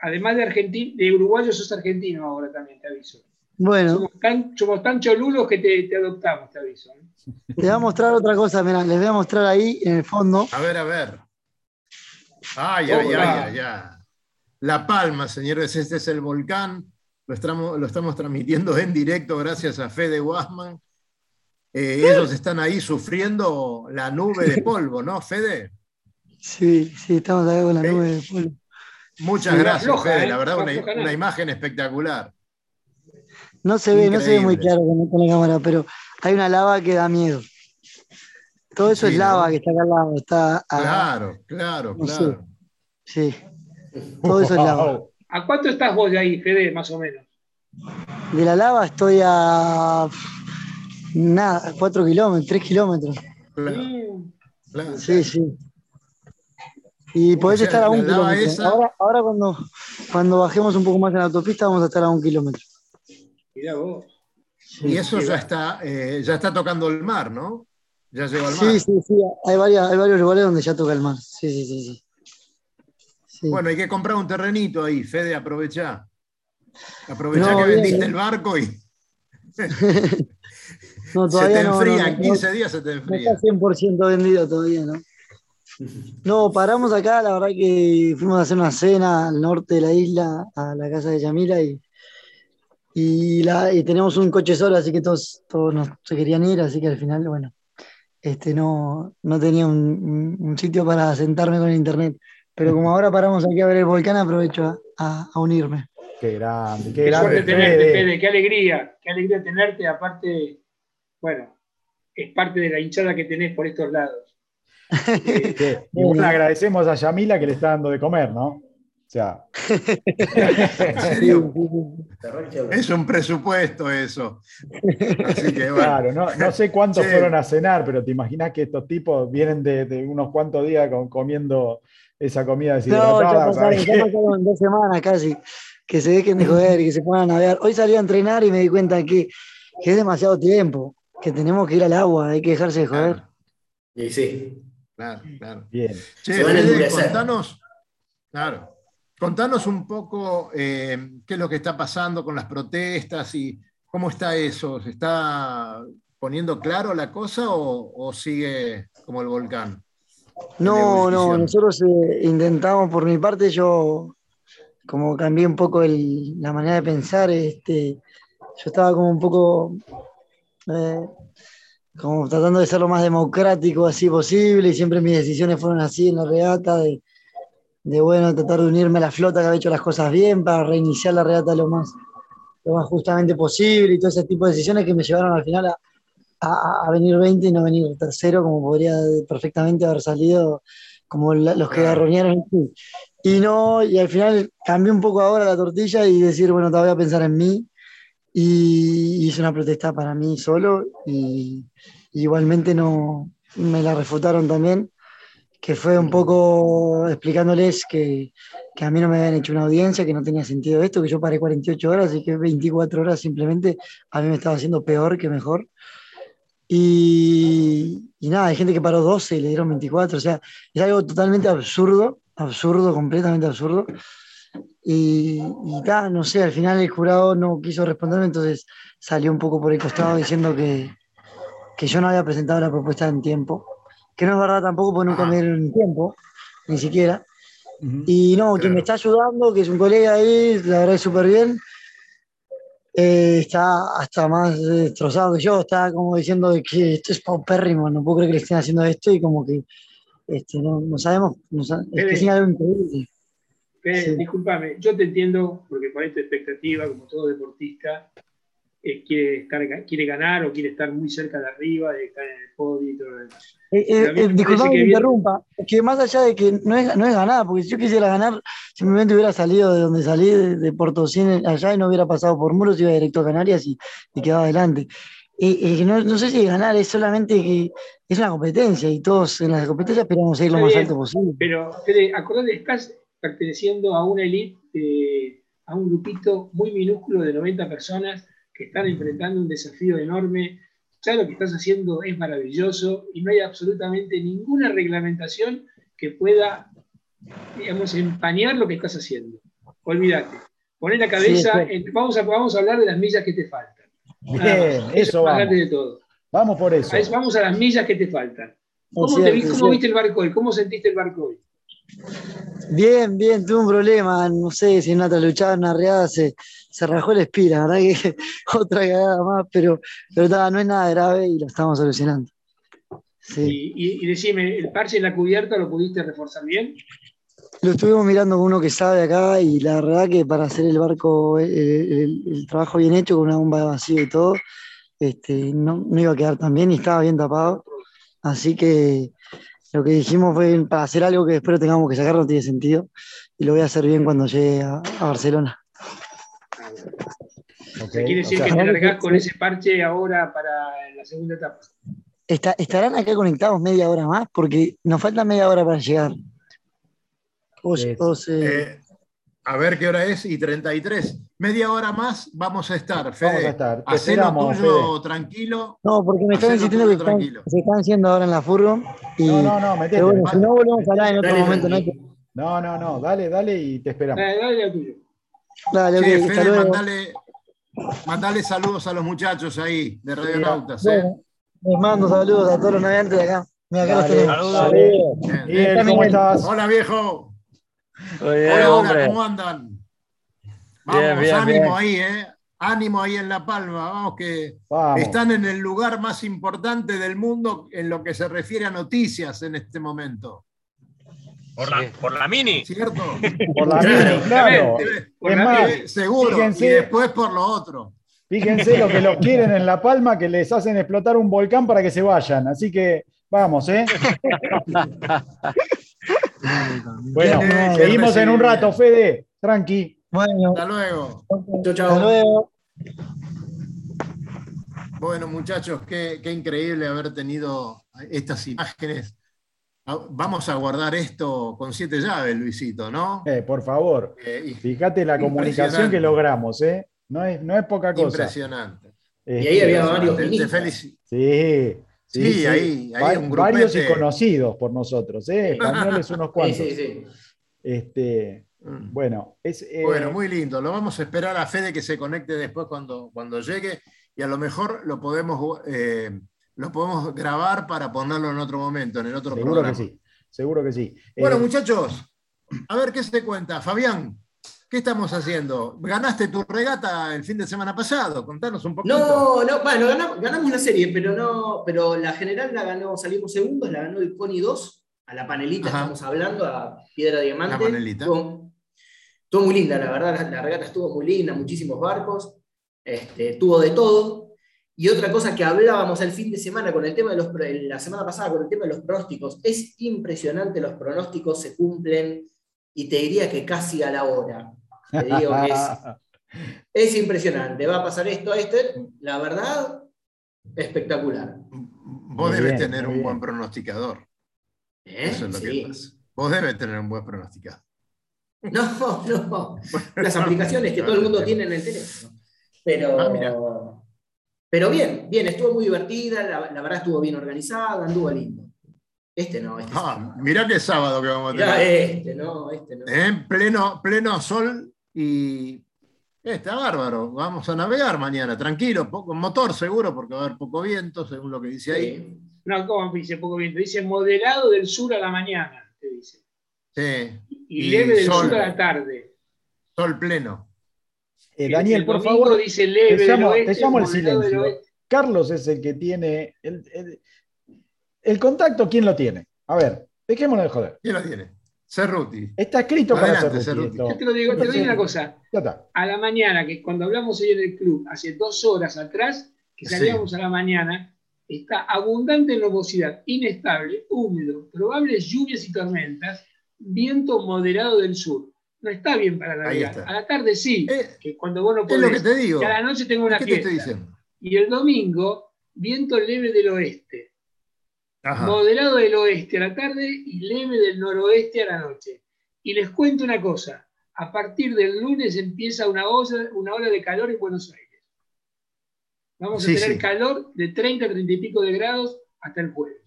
Además de argentino, de uruguayo, sos argentino ahora también, te aviso. Bueno. Somos tan, choludos que te, adoptamos, te aviso. ¿eh? Les voy a mostrar otra cosa, mirá, les voy a mostrar ahí en el fondo. A ver, a ver. Ay, ay, ay, ay, La Palma, señores, este es el volcán. Lo estamos, lo estamos transmitiendo en directo gracias a Fede Wasman. Eh, ellos están ahí sufriendo la nube de polvo, ¿no, Fede? Sí, sí, estamos ahí con la nube de polvo. Muchas gracias, Fede. La verdad, una imagen espectacular. No se ve, no se ve muy claro con, la cámara, pero hay una lava que da miedo. Todo eso es lava que está acá al lado. Está claro, claro, claro. Sí. Todo eso es lava. ¿A cuánto estás vos de ahí, Fede, más o menos? De la lava estoy a. Nada, cuatro kilómetros, tres kilómetros. Claro. Sí, sí. Y podés estar a un kilómetro. Ahora, ahora cuando, cuando bajemos un poco más en la autopista, vamos a estar a un kilómetro. Y eso ya está, eh, ya está tocando el mar, ¿no? Ya llegó al mar. Sí, sí, sí. Hay, varias, hay varios lugares donde ya toca el mar. Sí, sí, sí, sí. Bueno, hay que comprar un terrenito ahí, Fede, aprovecha. Aprovecha que vendiste el barco y. no, todavía se te enfría, en 15 días se te enfría. No está 100% vendido todavía, ¿no? No, paramos acá, la verdad que fuimos a hacer una cena al norte de la isla, a la casa de Yamila, y y, la, y teníamos un coche solo, así que todos, todos nos, se querían ir, así que al final, bueno, este, no, no tenía un, sitio para sentarme con el internet. Pero como ahora paramos aquí a ver el volcán, aprovecho a, unirme. Qué grande, qué, grande. tenerte, Fede, qué alegría, qué alegría tenerte. Aparte, bueno, es parte de la hinchada que tenés por estos lados. y bueno, agradecemos a Yamila que le está dando de comer, ¿no? O sea. es un presupuesto eso. Claro, no, sé cuántos fueron a cenar, pero te imaginas que estos tipos vienen de, unos cuantos días comiendo esa comida deshidratada. No, ya pasaron, dos semanas casi. Que se dejen de joder y que se pongan a navegar. Hoy salí a entrenar y me di cuenta que, es demasiado tiempo, que tenemos que ir al agua, hay que dejarse de joder. Y sí. Claro, claro. Bien. Che, contanos. Claro. Contanos un poco eh, qué es lo que está pasando con las protestas y cómo está eso. ¿Se está poniendo claro la cosa o, sigue como el volcán? No, no, nosotros eh, intentamos, por mi parte, yo como cambié un poco la manera de pensar, este, yo estaba como un poco eh, como tratando de ser lo más democrático así posible y siempre mis decisiones fueron así en la regata de de bueno, tratar de unirme a la flota que había hecho las cosas bien para reiniciar la regata lo más, lo más justamente posible y todo ese tipo de decisiones que me llevaron al final a, a, venir 20 y no venir tercero, como podría perfectamente haber salido como los que arroñaron. Y no, y al final cambié un poco ahora la tortilla y decir, bueno, te voy a pensar en mí y hice una protesta para mí solo y, igualmente no me la refutaron también, que fue un poco explicándoles que, que, a mí no me habían hecho una audiencia, que no tenía sentido esto, que yo paré 48 horas y que 24 horas simplemente a mí me estaba haciendo peor que mejor. Y, y nada, hay gente que paró 12 y le dieron 24, o sea, es algo totalmente absurdo, absurdo, completamente absurdo. Y, y no sé, al final el jurado no quiso responderme, entonces salió un poco por el costado diciendo que, que yo no había presentado la propuesta en tiempo, que no es verdad tampoco porque nunca me dieron tiempo, ni siquiera. Y no, quien me está ayudando, que es un colega ahí, la verdad es súper bien, eh, está hasta más destrozado que yo, está como diciendo que esto es paupérrimo, no puedo creer que le estén haciendo esto y como que este, no, no sabemos, no, es que es algo increíble. Disculpame, yo te entiendo porque con esta expectativa, como todo deportista, eh, quiere, quiere ganar o quiere estar muy cerca de arriba, de estar en el podio y todo lo demás. Eh, eh, disculpame que me interrumpa, que más allá de que no es, no es ganar, porque si yo quisiera ganar, simplemente hubiera salido de donde salí, de, de Portocín allá y no hubiera pasado por muros, iba directo a Canarias y, y quedaba adelante. No, no, sé si ganar es solamente que es una competencia y todos en las competencias esperamos ir lo más alto posible. Pero, Fede, acordate, estás perteneciendo a una elite, a un grupito muy minúsculo de 90 personas que están enfrentando un desafío enorme. Ya lo que estás haciendo es maravilloso y no hay absolutamente ninguna reglamentación que pueda, digamos, empañar lo que estás haciendo. Olvídate. Poné la cabeza, vamos, a, vamos a hablar de las millas que te faltan. Bien, eso vamos. De todo. Vamos por eso. Vamos a las millas que te faltan. ¿Cómo, te, ¿cómo viste el barco hoy? ¿Cómo sentiste el barco hoy? Bien, bien, tuve un problema, no sé si en una luchada, en una reada se, se rajó el espira, ¿verdad? Que otra cagada más, pero, pero no es nada grave y lo estamos solucionando. Sí. Y, decime, ¿el parche en la cubierta lo pudiste reforzar bien? Lo estuvimos mirando con uno que sabe acá y la verdad que para hacer el barco, el, trabajo bien hecho, con una bomba de vacío y todo, este, no, no iba a quedar tan bien y estaba bien tapado. Así que lo que dijimos fue para hacer algo que después tengamos que sacar no tiene sentido y lo voy a hacer bien cuando llegue a, Barcelona. quiere decir que te largás con ese parche ahora para la segunda etapa. ¿Estarán acá conectados media hora más? Porque nos falta media hora para llegar. Eh, a ver qué hora es y 33. Media hora más vamos a estar, Fede. Vamos a estar. Hacelo tuyo tranquilo. No, porque me están diciendo que se están haciendo ahora en la furgo. Y, no, no, no, metete. Bueno, si no volvemos a hablar en otro momento. No, no, no, dale, dale y te esperamos. Dale, dale a tuyo. Dale, che, Fede, mandale, mandale, saludos a los muchachos ahí de Radio Nautas. ¿eh? Les mando saludos a todos los navegantes de acá. Mira, acá dale, Saludos. Bien, ¿cómo estás? Hola, viejo. Hola, hola, ¿cómo andan? Vamos, ánimo ahí, ¿eh? Ánimo ahí en La Palma, vamos que están en el lugar más importante del mundo en lo que se refiere a noticias en este momento. Por la, por la mini. ¿Cierto? Por la mini, claro. Por la seguro. y después por lo otro. Fíjense lo que los quieren en La Palma, que les hacen explotar un volcán para que se vayan. Así que vamos, ¿eh? bueno, seguimos en un rato, Fede. Tranqui. Bueno. Hasta luego. Chau, chau. Hasta luego. Bueno, muchachos, qué, increíble haber tenido estas imágenes. Ah, vamos a guardar esto con siete llaves, Luisito, ¿no? Eh, por favor. Eh, Fíjate la comunicación que logramos, ¿eh? No es, no es poca cosa. Impresionante. y ahí había varios Sí, sí, sí, ahí, hay un grupete. Varios y conocidos por nosotros, ¿eh? Españoles unos cuantos. Sí, sí, sí. Este, Mm. Bueno, es, eh, bueno, muy lindo. Lo vamos a esperar a Fede que se conecte después cuando, cuando llegue y a lo mejor lo podemos, eh, lo podemos grabar para ponerlo en otro momento, en el otro Seguro que sí, seguro que sí. Bueno, eh, muchachos, a ver qué se cuenta. Fabián, ¿qué estamos haciendo? Ganaste tu regata el fin de semana pasado, contanos un poquito. No, no, bueno, ganamos, una serie, pero no, pero la general la ganó, salimos segundos, la ganó el Coni 2 a la panelita estamos hablando, a Piedra Diamante. La panelita. Estuvo muy linda, la verdad, la, regata estuvo muy linda, muchísimos barcos, este, tuvo de todo. Y otra cosa que hablábamos el fin de semana con el tema de los, la semana pasada con el tema de los pronósticos, es impresionante, los pronósticos se cumplen y te diría que casi a la hora. Te digo que es Es impresionante, va a pasar esto, esto, la verdad, espectacular. Vos debes tener un buen pronosticador. ¿Eh? Eso es lo que pasa. Vos debes tener un buen pronosticador. No, no. Las aplicaciones que todo el mundo tiene en el teléfono. Pero, ah, pero bien, bien, estuvo muy divertida, la, verdad estuvo bien organizada, anduvo lindo. Este no, este ah, mirá qué sábado que vamos a tener. este no, este no. En pleno, pleno sol y Está bárbaro, vamos a navegar mañana, tranquilo, poco motor seguro, porque va a haber poco viento, según lo que dice ahí. No, ¿cómo dice poco viento? Dice moderado del sur a la mañana, te dice. Sí. Y, leve del sur a la tarde. Sol pleno. Eh, Daniel, por favor. Dice leve te llamo, el silencio. Carlos es el que tiene. El, el, contacto, ¿quién lo tiene? A ver, dejémonos de joder. ¿Quién lo tiene? Cerruti. Está escrito para Cerruti. Yo te lo digo, te digo una cosa. A la mañana, que cuando hablamos hoy en el club, hace dos horas atrás, que salíamos a la mañana, está abundante nubosidad, inestable, húmedo, probables lluvias y tormentas, viento moderado del sur. No está bien para navegar. A la tarde sí, eh, que cuando vos no podés. Es lo que te digo. Y a la noche tengo una ¿Qué fiesta. Te estoy diciendo? Y el domingo, viento leve del oeste. Moderado del oeste a la tarde y leve del noroeste a la noche. Y les cuento una cosa. A partir del lunes empieza una, ola, una ola de calor en Buenos Aires. Vamos a tener calor de 30 30 y pico de grados hasta el jueves.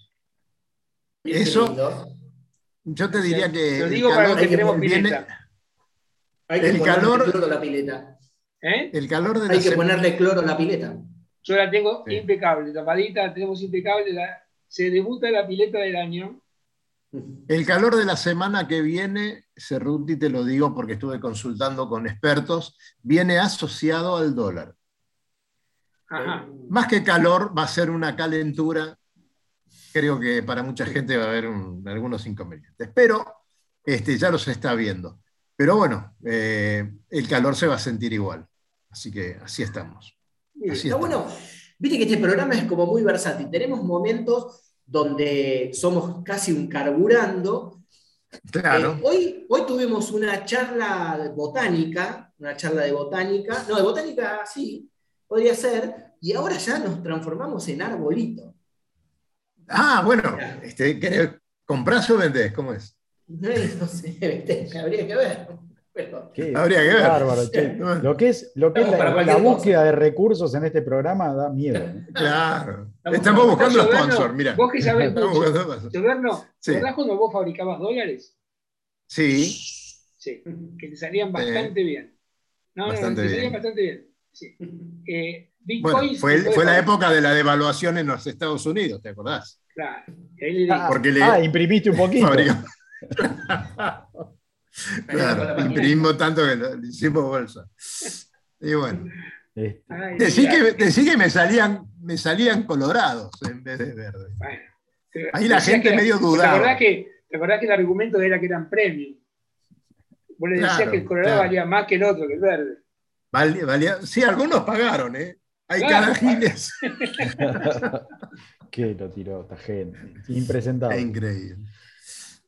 Eso, yo te diría que. Lo digo para los que queremos pileta. Hay que el calor, cloro a la pileta. ¿Eh? El calor de Hay que ponerle cloro a la pileta. Yo la tengo impecable, tapadita, tenemos impecable. Se debuta la pileta del año. El calor de la semana que viene, Cerruti, te lo digo porque estuve consultando con expertos, viene asociado al dólar. Más que calor, va a ser una calentura. Creo que para mucha gente va a haber algunos inconvenientes, pero este, ya los está viendo. Pero bueno, eh, el calor se va a sentir igual. Así que así estamos. está bueno. Viste que este programa es como muy versátil. Tenemos momentos donde somos casi un carburando. Claro. Eh, hoy, hoy tuvimos una charla botánica, una charla de botánica, no, de botánica sí, podría ser, y ahora ya nos transformamos en arbolito. Ah, bueno, este, ¿comprás o vendés? ¿Cómo es? No, sé, habría que ver. Habría que ver. Bárbaro, Lo que es, lo que es la, búsqueda de recursos en este programa da miedo. ¿eh? Claro. Estamos, buscando sponsor, mira. Vos que sabés. Gobierno, sí. ¿verdad cuando vos fabricabas dólares? Sí. Sí, que te salían bastante bien. No, bastante no, te salían bastante bien. Eh, bueno, fue, fue la época de la devaluación en los Estados Unidos, ¿te acordás? Claro. Ah, Porque le, ah, imprimiste un poquito. claro, imprimimos tanto que le hicimos bolsa. Y bueno. Este. Decí, que, me salían, me salían colorados en vez de verdes. Ahí la gente medio dudaba. ¿Te acordás, que, ¿Te acordás que el argumento era que eran premios? Vos le decías que el colorado valía más que el otro, que el verde. Valía, sí, algunos pagaron, ¿eh? Hay cada giles. Qué lo tiró esta gente. Impresentable. increíble.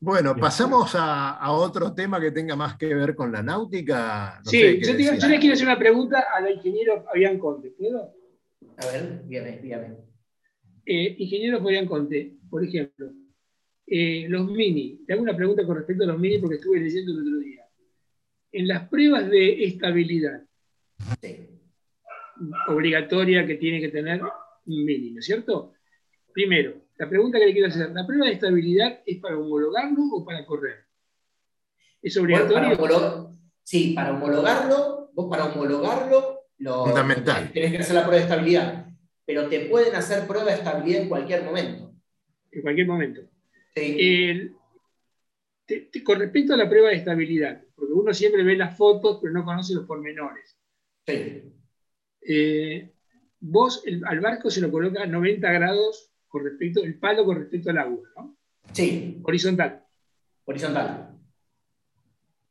Bueno, pasamos a, otro tema que tenga más que ver con la náutica. sí, yo, le quiero hacer una pregunta al ingeniero Fabián Conte. ¿Puedo? A ver, dígame, dígame. Eh, ingeniero Fabián Conte, por ejemplo, eh, los mini. Te hago una pregunta con respecto a los mini porque estuve leyendo el otro día. En las pruebas de estabilidad, obligatoria que tiene que tener un mínimo, ¿cierto? Primero, la pregunta que le quiero hacer, ¿la prueba de estabilidad es para homologarlo o para correr? ¿Es obligatorio? sí, para homologarlo, vos para homologarlo lo, Fundamental. tenés que hacer la prueba de estabilidad, pero te pueden hacer prueba de estabilidad en cualquier momento. En cualquier momento. con respecto a la prueba de estabilidad, porque uno siempre ve las fotos, pero no conoce los pormenores. Sí. Eh, vos al barco se lo coloca a 90 grados con respecto, el palo con respecto al agua, ¿no? Sí. Horizontal. Horizontal.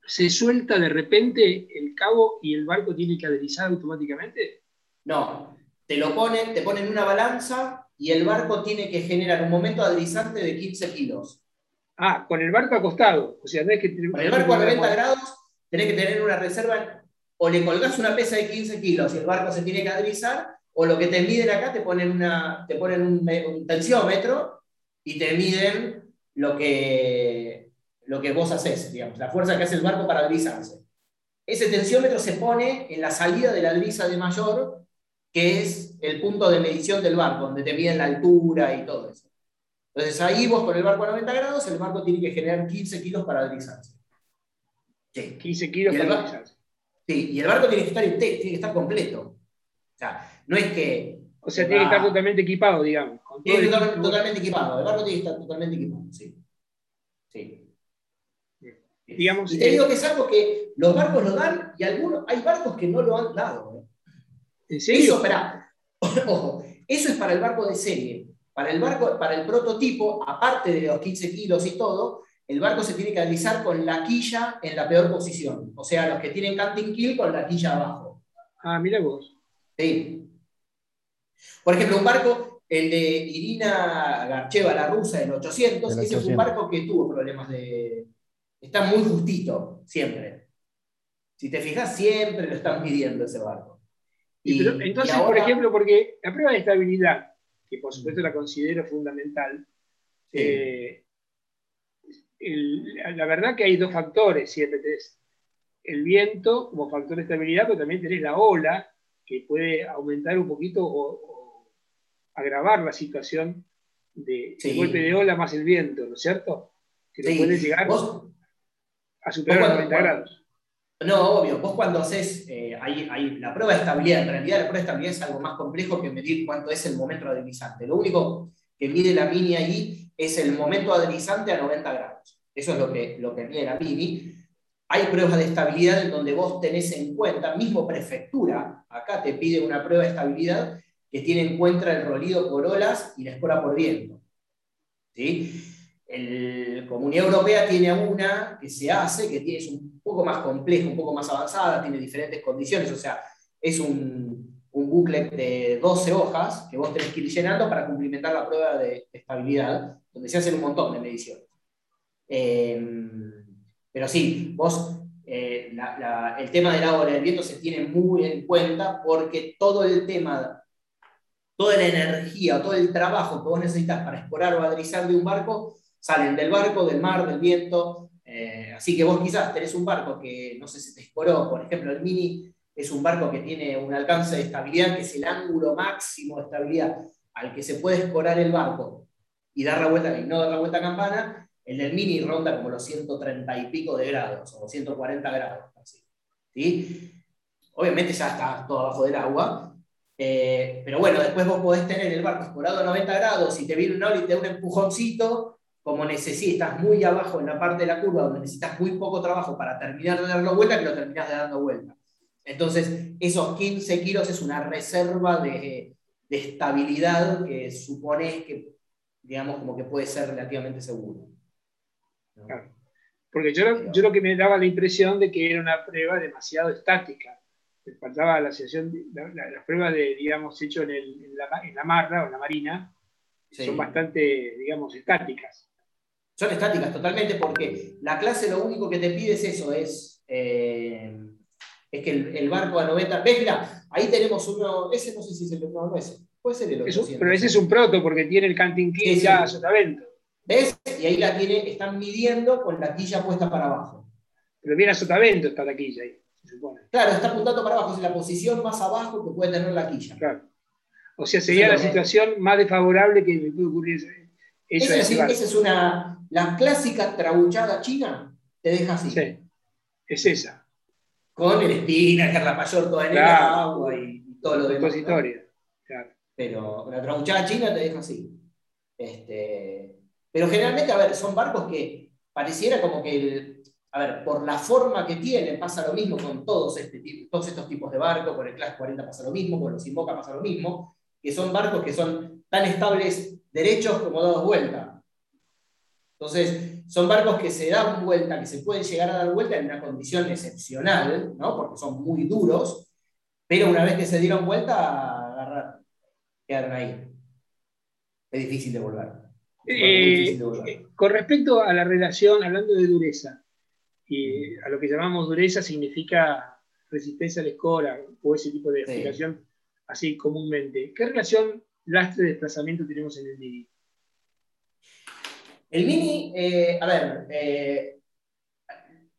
¿Se suelta de repente el cabo y el barco tiene que aderizar automáticamente? No, te lo ponen, te ponen una balanza y el barco tiene que generar un momento aderizante de 15 kilos. Ah, con el barco acostado. O sea, que Con el barco a 90 grados tenés que tener una reserva o le colgás una pesa de 15 kilos y el barco se tiene que adrizar, o lo que te miden acá te ponen, una, te ponen un, tensiómetro y te miden lo que, lo que vos haces, digamos, la fuerza que hace el barco para adrizarse. Ese tensiómetro se pone en la salida de la driza de mayor, que es el punto de medición del barco, donde te miden la altura y todo eso. Entonces ahí vos con el barco a 90 grados, el barco tiene que generar 15 kilos para adrizarse. 15 kilos para. Sí, y el barco tiene que estar tiene que estar completo. O sea, no es que. O sea, tiene que estar totalmente equipado, digamos. tiene que estar totalmente equipado. El barco tiene que estar totalmente equipado, sí. Sí. Digamos, y te digo que es algo que los barcos lo dan y algunos, hay barcos que no lo han dado. ¿eh? ¿En serio? Eso, ojo, eso es para el barco de serie. Para el barco, para el prototipo, aparte de los 15 kilos y todo, el barco se tiene que alisar con la quilla en la peor posición. O sea, los que tienen canting kill con la quilla abajo. Ah, mira vos. Sí. Por ejemplo, un barco, el de Irina Garcheva, la rusa, del 800, ese es un barco que tuvo problemas de... Está muy justito, siempre. Si te fijas, siempre lo están midiendo ese barco. Y, entonces, por ejemplo, porque la prueba de estabilidad, que por supuesto la considero fundamental, eh, la verdad que hay dos factores siempre. Tenés el viento como factor de estabilidad, pero también tenés la ola, que puede aumentar un poquito o, agravar la situación de golpe de ola más el viento, ¿no es cierto? Que puede llegar a superar los 90 grados. No, obvio. Vos cuando haces eh, la prueba de estabilidad, en realidad la prueba de estabilidad es algo más complejo que medir cuánto es el momento adherizante. Lo único que mide la mini ahí es el momento adherizante a 90 grados. Eso es lo que, lo que mide la mini. Hay pruebas de estabilidad en donde vos tenés en cuenta, mismo prefectura, acá te pide una prueba de estabilidad que tiene en cuenta el rolido por olas y la escora por viento. ¿Sí? La Comunidad Europea tiene una que se hace, que es un poco más compleja, un poco más avanzada, tiene diferentes condiciones, o sea, es un, un booklet de 12 hojas que vos tenés que ir llenando para cumplimentar la prueba de estabilidad, donde se hacen un montón de mediciones. Em, pero sí, vos, eh, el tema del agua y del viento se tiene muy en cuenta porque todo el tema, toda la energía, todo el trabajo que vos necesitas para explorar o adrizar de un barco, salen del barco, del mar, del viento. Eh, así que vos quizás tenés un barco que, no sé si te exploró, por ejemplo, el Mini es un barco que tiene un alcance de estabilidad, que es el ángulo máximo de estabilidad al que se puede explorar el barco y dar la vuelta, y no dar la vuelta a campana, el del Mini ronda como los 130 y pico de grados, o 140 grados. ¿sí? Obviamente ya está todo abajo del agua, eh, pero bueno, después vos podés tener el barco explorado a 90 grados y te viene un y te da un empujoncito, como necesitas muy abajo en la parte de la curva, donde necesitas muy poco trabajo para terminar de dar la vuelta, que lo terminás de dando vuelta. Entonces, esos 15 kilos es una reserva de, de estabilidad que supones que, digamos, como que puede ser relativamente seguro. Porque yo, yo lo que me daba la impresión de que era una prueba demasiado estática. Me faltaba la sensación, las pruebas de, digamos, hecho en, en, la, en la marra o en la marina, son bastante, digamos, estáticas. Son estáticas totalmente porque la clase lo único que te pide es eso, es, eh, es que el, barco a 90... ¿Ves? Mira, ahí tenemos uno, ese no sé si es el... No, no ese, puede ser el otro. pero ese es un proto porque tiene el canting key ya a sotavento. ¿Ves? Y ahí la tiene, están midiendo con la quilla puesta para abajo. Pero viene a sotavento está la quilla ahí, se supone. Claro, está apuntando para abajo, es la posición más abajo que puede tener la quilla. Claro. O sea, sería la situación más desfavorable que me puede ocurrir. Eso es, esa es una. La clásica trabuchada china te deja así. Sí, es esa. Con el espina, el mayor toda en el agua y, todo lo demás. Claro. Pero la trabuchada china te deja así. Este, pero generalmente, a ver, son barcos que pareciera como que, a ver, por la forma que tienen, pasa lo mismo con todos, este, todos estos tipos de barcos, con el Class 40 pasa lo mismo, con los Invoca pasa lo mismo, que son barcos que son tan estables derechos como dados vuelta. Entonces, son barcos que se dan vuelta, que se pueden llegar a dar vuelta en una condición excepcional, ¿no? porque son muy duros, pero una vez que se dieron vuelta, agarrar, quedaron ahí. Es difícil de volver. Eh, eh, con respecto a la relación, hablando de dureza, y a lo que llamamos dureza significa resistencia a la escora o ese tipo de explicación así comúnmente. ¿Qué relación lastre-desplazamiento tenemos en el Mini? El Mini, eh, a ver, eh,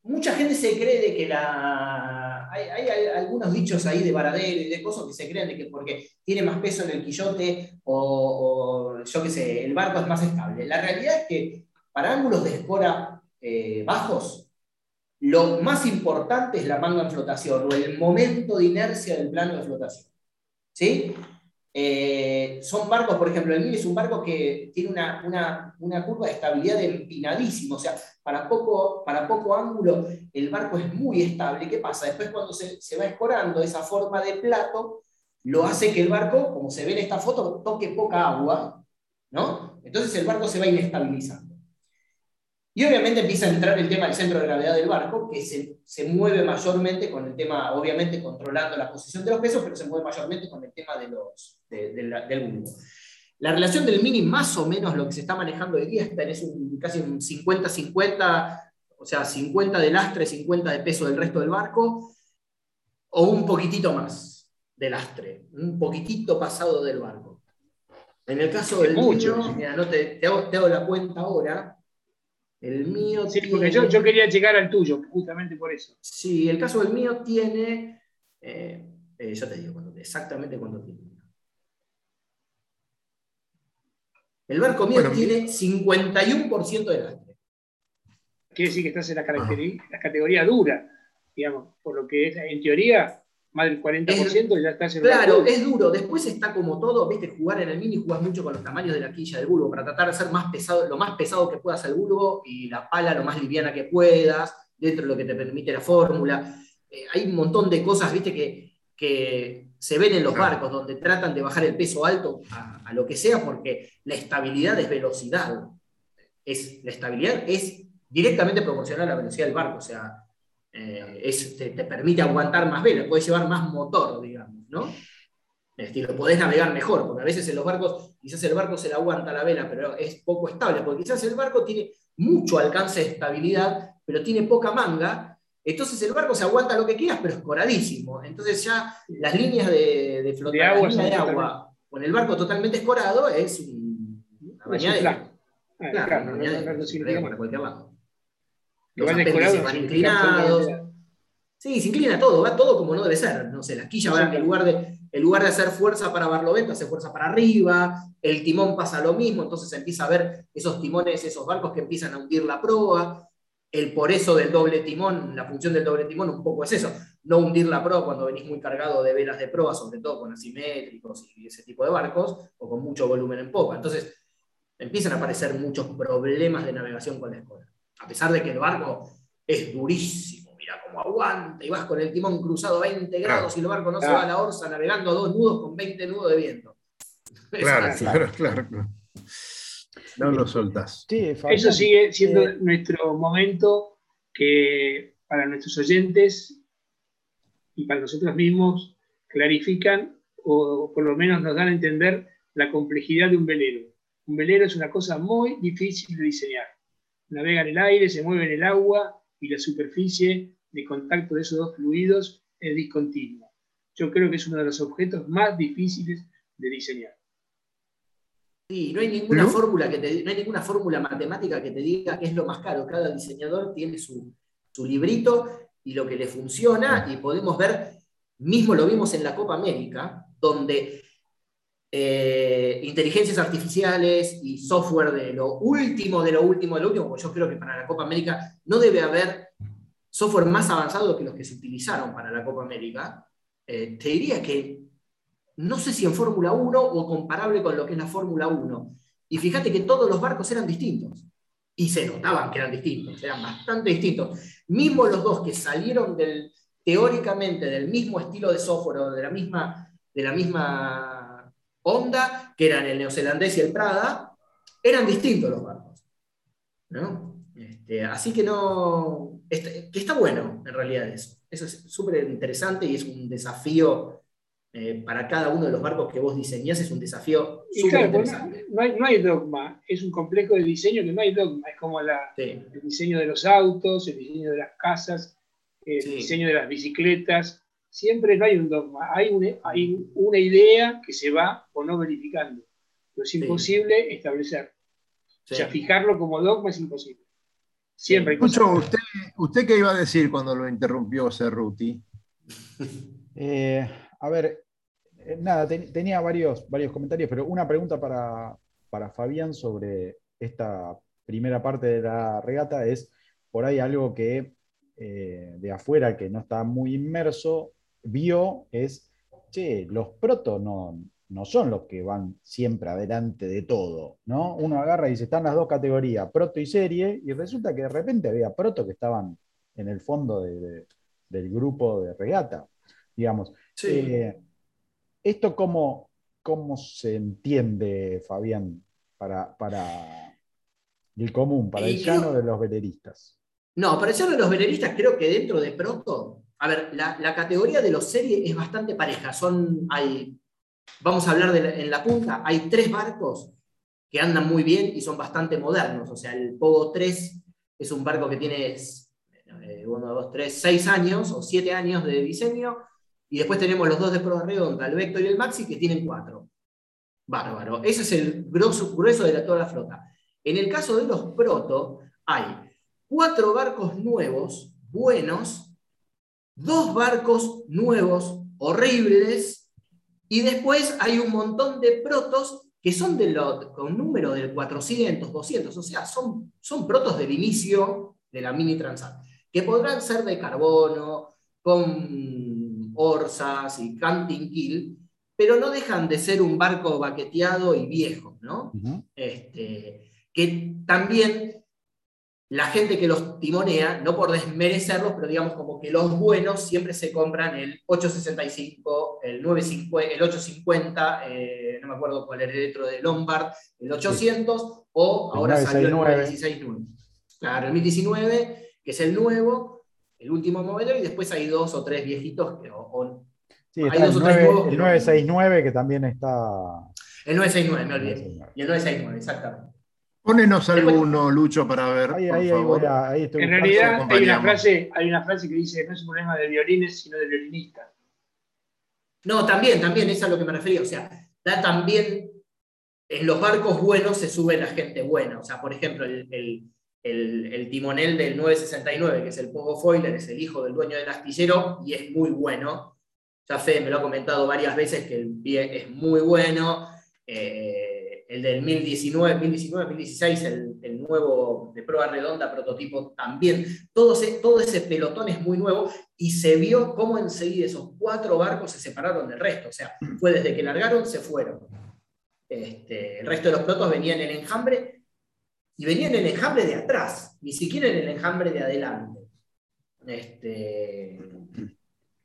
mucha gente se cree de que la. Hay, algunos dichos ahí de varadero y de cosas que se creen de que porque tiene más peso en el quillote o, yo qué sé, el barco es más estable. La realidad es que para ángulos de escora eh, bajos, lo más importante es la manga en flotación o el momento de inercia del plano de flotación. ¿Sí? Eh, son barcos, por ejemplo, el Mini es un barco que tiene una, curva de estabilidad empinadísima, o sea, para poco, para poco ángulo el barco es muy estable. ¿Qué pasa? Después cuando se, se va escorando esa forma de plato, lo hace que el barco, como se ve en esta foto, toque poca agua, ¿no? Entonces el barco se va inestabilizando. Y obviamente empieza a entrar el tema del centro de gravedad del barco, que se, se, mueve mayormente con el tema, obviamente controlando la posición de los pesos, pero se mueve mayormente con el tema de los, del bulbo. La relación del mini, más o menos lo que se está manejando hoy día, está en un, casi un 50-50, o sea, 50 de lastre, 50 de peso del resto del barco, o un poquitito más de lastre, un poquitito pasado del barco. En el caso del mucho, mira, no te, te, hago, te hago la cuenta ahora, el mío sí, porque yo, yo, quería llegar al tuyo, justamente por eso. Sí, el caso del mío tiene, eh, eh, yo te digo exactamente cuánto tiene. El barco mío tiene 51% de lastre. Quiere decir que estás en la categoría, la categoría dura, digamos, por lo que es, en teoría, más del 40% ya está en Claro, es duro. Después está como todo, viste, jugar en el mini, jugás mucho con los tamaños de la quilla del bulbo para tratar de ser más pesado, lo más pesado que puedas el bulbo y la pala lo más liviana que puedas, dentro de lo que te permite la fórmula. Eh, hay un montón de cosas, viste, que, que se ven en los barcos, donde tratan de bajar el peso alto a, a, lo que sea, porque la estabilidad es velocidad. Es, la estabilidad es directamente proporcional a la velocidad del barco. O sea, eh, te, permite aguantar más vela, puedes llevar más motor, digamos, ¿no? lo podés navegar mejor, porque a veces en los barcos, quizás el barco se le aguanta la vela, pero es poco estable, porque quizás el barco tiene mucho alcance de estabilidad, pero tiene poca manga, entonces el barco se aguanta lo que quieras, pero es coradísimo. Entonces ya las líneas de, de flotación de agua, con el barco totalmente escorado es una bañadera. Claro, una bañadera, para cualquier lado. Los apéndices van inclinados. Sí, se inclina todo, va todo como no debe ser. No sé, la quilla va en lugar de, en lugar de hacer fuerza para barlovento, hace fuerza para arriba, el timón pasa lo mismo, entonces se empieza a ver esos timones, esos barcos que empiezan a hundir la proa. El por eso del doble timón, la función del doble timón un poco es eso, no hundir la proa cuando venís muy cargado de velas de proa, sobre todo con asimétricos y ese tipo de barcos, o con mucho volumen en popa. Entonces empiezan a aparecer muchos problemas de navegación con la escuela a pesar de que el barco es durísimo, mira cómo aguanta, y vas con el timón cruzado a 20 grados y el barco no se va a la orza navegando a dos nudos con 20 nudos de viento. Claro, claro, claro, No lo soltás. Eso sigue siendo eh, nuestro momento que para nuestros oyentes y para nosotros mismos clarifican o por lo menos nos dan a entender la complejidad de un velero. Un velero es una cosa muy difícil de diseñar navega en el aire, se mueve en el agua y la superficie de contacto de esos dos fluidos es discontinua. Yo creo que es uno de los objetos más difíciles de diseñar. Sí, no hay ninguna fórmula que te, no hay ninguna fórmula matemática que te diga qué es lo más caro. Cada diseñador tiene su, su librito y lo que le funciona, y podemos ver, mismo lo vimos en la Copa América, donde eh, inteligencias artificiales y software de lo último, de lo último, de lo último, porque yo creo que para la Copa América no debe haber software más avanzado que los que se utilizaron para la Copa América. Eh, te diría que no sé si en Fórmula 1 o comparable con lo que es la Fórmula 1. Y fíjate que todos los barcos eran distintos. Y se notaban que eran distintos, eran bastante distintos. Mismo los dos que salieron del, teóricamente del mismo estilo de software o de la misma, de la misma Honda, que eran el neozelandés y el Prada, eran distintos los barcos. Este, así que no. Está, que está bueno, en realidad, eso. Eso es súper interesante y es un desafío eh, para cada uno de los barcos que vos diseñás, es un desafío súper interesante. No hay, dogma, es un complejo de diseño que no hay dogma. Es como el diseño de los autos, el diseño de las casas, el diseño de las bicicletas siempre no hay un dogma, hay una, hay una idea que se va o no verificando. Pero es imposible establecer. O sea, fijarlo como dogma es imposible. Siempre Escucho, ¿usted, ¿usted qué iba a decir cuando lo interrumpió Cerruti? Eh, a ver, eh, nada, tenía varios, varios comentarios, pero una pregunta para, para Fabián sobre esta primera parte de la regata es por ahí algo que eh, de afuera, que no está muy inmerso, vio es, che, los protos no, no son los que van siempre adelante de todo, ¿no? Uno agarra y dice, están las dos categorías, proto y serie, y resulta que de repente había proto que estaban en el fondo del grupo de regata, digamos. Eh, ¿Esto cómo, cómo, se entiende, Fabián, para, para el común, para el llano de los veleristas? No, para el llano de los veleristas creo que dentro de proto a ver, la, categoría de los series es bastante pareja. Son, vamos a hablar en la punta, hay tres barcos que andan muy bien y son bastante modernos. O sea, el Pogo 3 es un barco que tiene 1, 2, 3, 6 años o 7 años de diseño. Y después tenemos los dos de Proa Redonda, el Vector y el Maxi, que tienen 4. Bárbaro. Ese es el grueso, grueso de toda la flota. En el caso de los Proto, hay cuatro barcos nuevos, buenos, dos barcos nuevos, horribles, y después hay un montón de protos que son de lo, con número del 400, 200, o sea, son, son protos del inicio de la mini Transat, que podrán ser de carbono, con orzas y canting kill, pero no dejan de ser un barco baqueteado y viejo, ¿no? este, que también la gente que los timonea, no por desmerecerlos, pero digamos como que los buenos siempre se compran el 865, el, 950, el 850, eh, no me acuerdo cuál era el otro de Lombard, el 800, o ahora salió el 969. Claro, el 1019, que es el nuevo, el último modelo, y después hay dos o tres viejitos que... sí, hay dos el, o tres nuevos el 969 que también está... El 969, me olvidé. Y el 969, exactamente. Pónenos alguno, Lucho, para ver. Ahí, por favor. en realidad hay una, frase, hay una frase que dice, no es un problema de violines, sino de violinistas. No, también, también, es a lo que me refería. O sea, da también, en los barcos buenos se sube la gente buena. O sea, por ejemplo, el, el, timonel del 969, que es el Pogo Foiler, es el hijo del dueño del astillero y es muy bueno. Ya Fede me lo ha comentado varias veces que el pie es muy bueno. Eh, el del 2019, 2019, 2016, el, nuevo de prueba redonda, prototipo también. Todo ese, todo ese pelotón es muy nuevo y se vio cómo enseguida esos cuatro barcos se separaron del resto. O sea, fue desde que largaron, se fueron. Este, el resto de los protos venían en el enjambre y venían en el enjambre de atrás, ni siquiera en el enjambre de adelante. Este,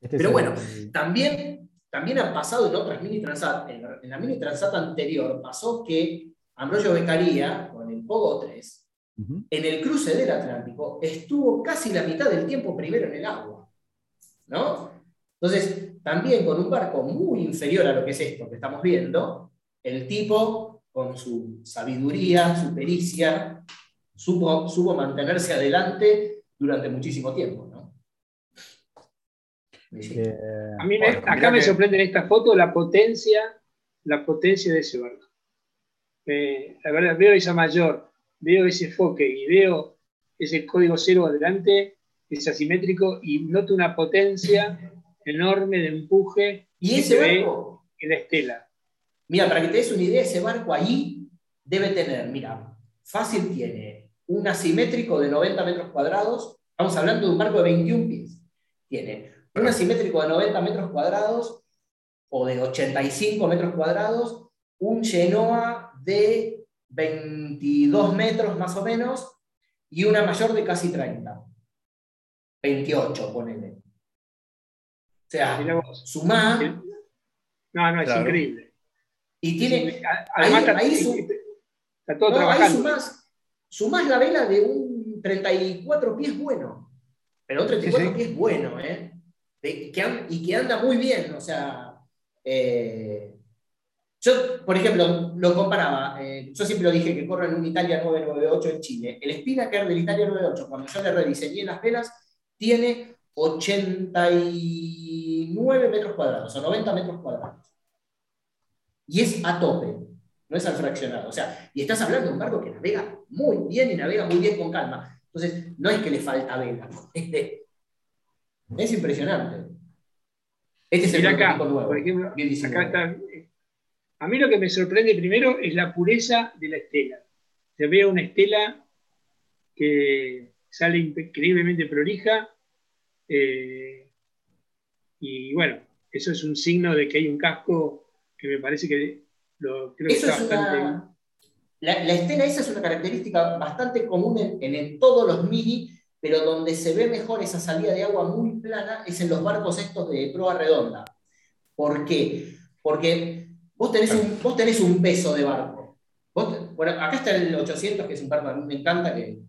este pero bueno, también también ha pasado en otras mini transat. En la, mini transat anterior pasó que Ambrosio Becaría, con el Pogo 3, en el cruce del Atlántico, estuvo casi la mitad del tiempo primero en el agua. ¿no? Entonces, también con un barco muy inferior a lo que es esto que estamos viendo, el tipo, con su sabiduría, su pericia, supo, supo mantenerse adelante durante muchísimo tiempo. Eh, a mí acá me sorprende en esta foto la potencia, la potencia de ese barco. Eh, la verdad, veo esa mayor, veo ese foque y veo ese código cero adelante, es asimétrico y noto una potencia enorme de empuje. Y ese barco. En la estela. Mira, para que te des una idea, ese barco ahí debe tener, mira, fácil tiene un asimétrico de 90 metros cuadrados. Estamos hablando de un barco de 21 pies. Tiene un asimétrico de 90 metros cuadrados o de 85 metros cuadrados, un Genoa de 22 metros más o menos y una mayor de casi 30. 28, ponele. O sea, sumá. No, no, es increíble. Y tiene. Además, ahí, está, todo trabajando. Ahí sumás, la vela de un 34 pies bueno. Pero un 34 pies bueno, ¿eh? Y que anda muy bien, o sea, eh, yo, por ejemplo, lo comparaba, eh, yo siempre lo dije que corro en un Italia 998 en Chile, el Spinnaker del Italia 98, cuando yo le rediseñé las velas, tiene 89 89 metros cuadrados o 90 metros cuadrados. Y es a tope, no es al fraccionado. O sea, y estás hablando de un barco que navega muy bien y navega muy bien con calma. Entonces, no es que le falta vela. Es impresionante. Este es el acá, nuevo. Por ejemplo, acá está, a mí lo que me sorprende primero es la pureza de la estela. Se ve una estela que sale increíblemente prolija. Eh, y bueno, eso es un signo de que hay un casco que me parece que lo creo que está bastante. La, estela esa es una característica bastante común en, todos los mini, pero donde se ve mejor esa salida de agua muy plana es en los barcos estos de proa redonda. ¿Por qué? Porque vos tenés un, peso de barco. bueno, acá está el 800, que es un barco a mí me encanta, que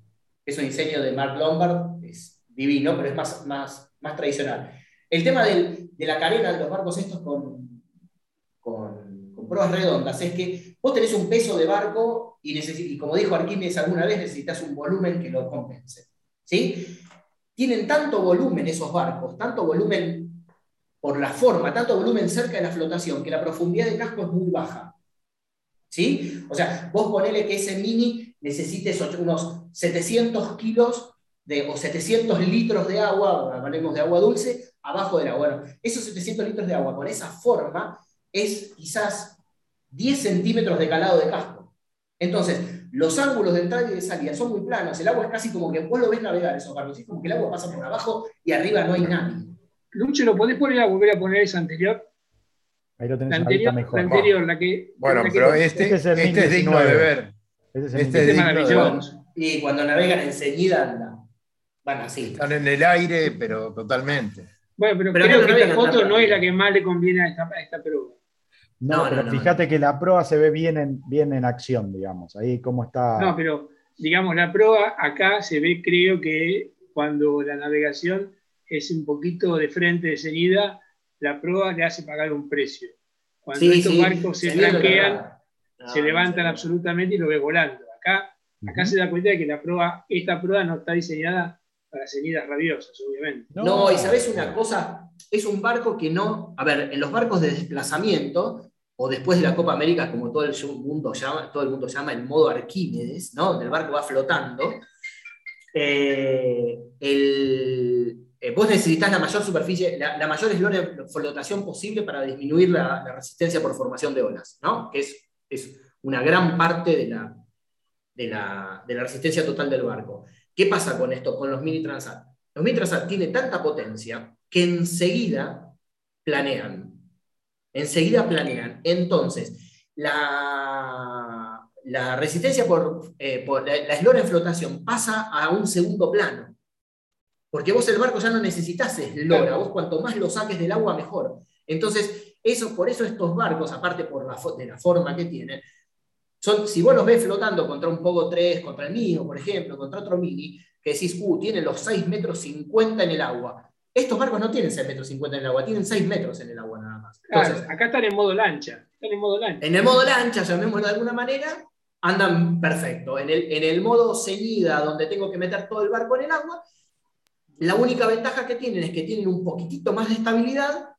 es un diseño de Mark Lombard, es divino, pero es más, tradicional. El tema de la carena de los barcos estos con, con, pruebas redondas es que vos tenés un peso de barco y, y, como dijo Arquímedes alguna vez, necesitas un volumen que lo compense. ¿Sí? Tienen tanto volumen esos barcos, tanto volumen por la forma, tanto volumen cerca de la flotación, que la profundidad de casco es muy baja. ¿Sí? O sea, vos ponele que ese mini necesites unos 700 kilos de, o 700 litros de agua, hablemos de agua dulce, abajo del agua. Bueno, esos 700 litros de agua con esa forma es quizás 10 centímetros de calado de casco. Entonces, los ángulos de entrada y de salida son muy planos, el agua es casi como que vos lo ves navegar esos barcos, es como que el agua pasa por abajo y arriba no hay nadie. Lucho, ¿lo podés poner a volver a poner esa anterior? Ahí lo tenés la anterior, mejor. La anterior, la que. Bueno, pero este, este, es, este digno de ver. Este es, este es maravilloso. Y cuando navegan enseguida van así. Están en el aire, pero totalmente. Bueno, pero, creo que esta foto no es la que más le conviene a esta, a esta prueba. No, pero fíjate que la proa se ve bien en, bien en acción, digamos. Ahí cómo está. No, pero digamos, la proa acá se ve, creo que cuando la navegación es un poquito de frente de seguida, la proa le hace pagar un precio. Cuando estos barcos se flanquean, se levantan absolutamente y lo ve volando. Acá, acá se da cuenta de que la proa, esta proa no está diseñada para seguidas rabiosas, obviamente. No, y sabes una cosa, es un barco que no, a ver, en los barcos de desplazamiento, o después de la Copa América, como todo el mundo llama, todo el mundo llama el modo Arquímedes, ¿no? donde el barco va flotando, eh, eh, vos necesitas la mayor superficie, la, mayor eslora de flotación posible para disminuir la, resistencia por formación de olas, ¿no? que es, es una gran parte de la, de la, de la, resistencia total del barco. ¿Qué pasa con esto, con los mini transat? Los mini transat tienen tanta potencia que enseguida planean enseguida planean. Entonces, la, la resistencia por, eh, la, eslora en flotación pasa a un segundo plano. Porque vos el barco ya no necesitas eslora, vos cuanto más lo saques del agua, mejor. Entonces, eso, por eso estos barcos, aparte por la, de la forma que tienen, son, si vos los ves flotando contra un Pogo 3, contra el mío, por ejemplo, contra otro Mini, que decís, uh, tiene los 6 metros 50 en el agua. Estos barcos no tienen 6 metros 50 en el agua, tienen 6 metros en el agua nada más. Entonces, acá están en modo lancha. Están en modo lancha. En el modo lancha, llamémoslo de alguna manera, andan perfecto. En el, en el modo ceñida, donde tengo que meter todo el barco en el agua, la única ventaja que tienen es que tienen un poquitito más de estabilidad,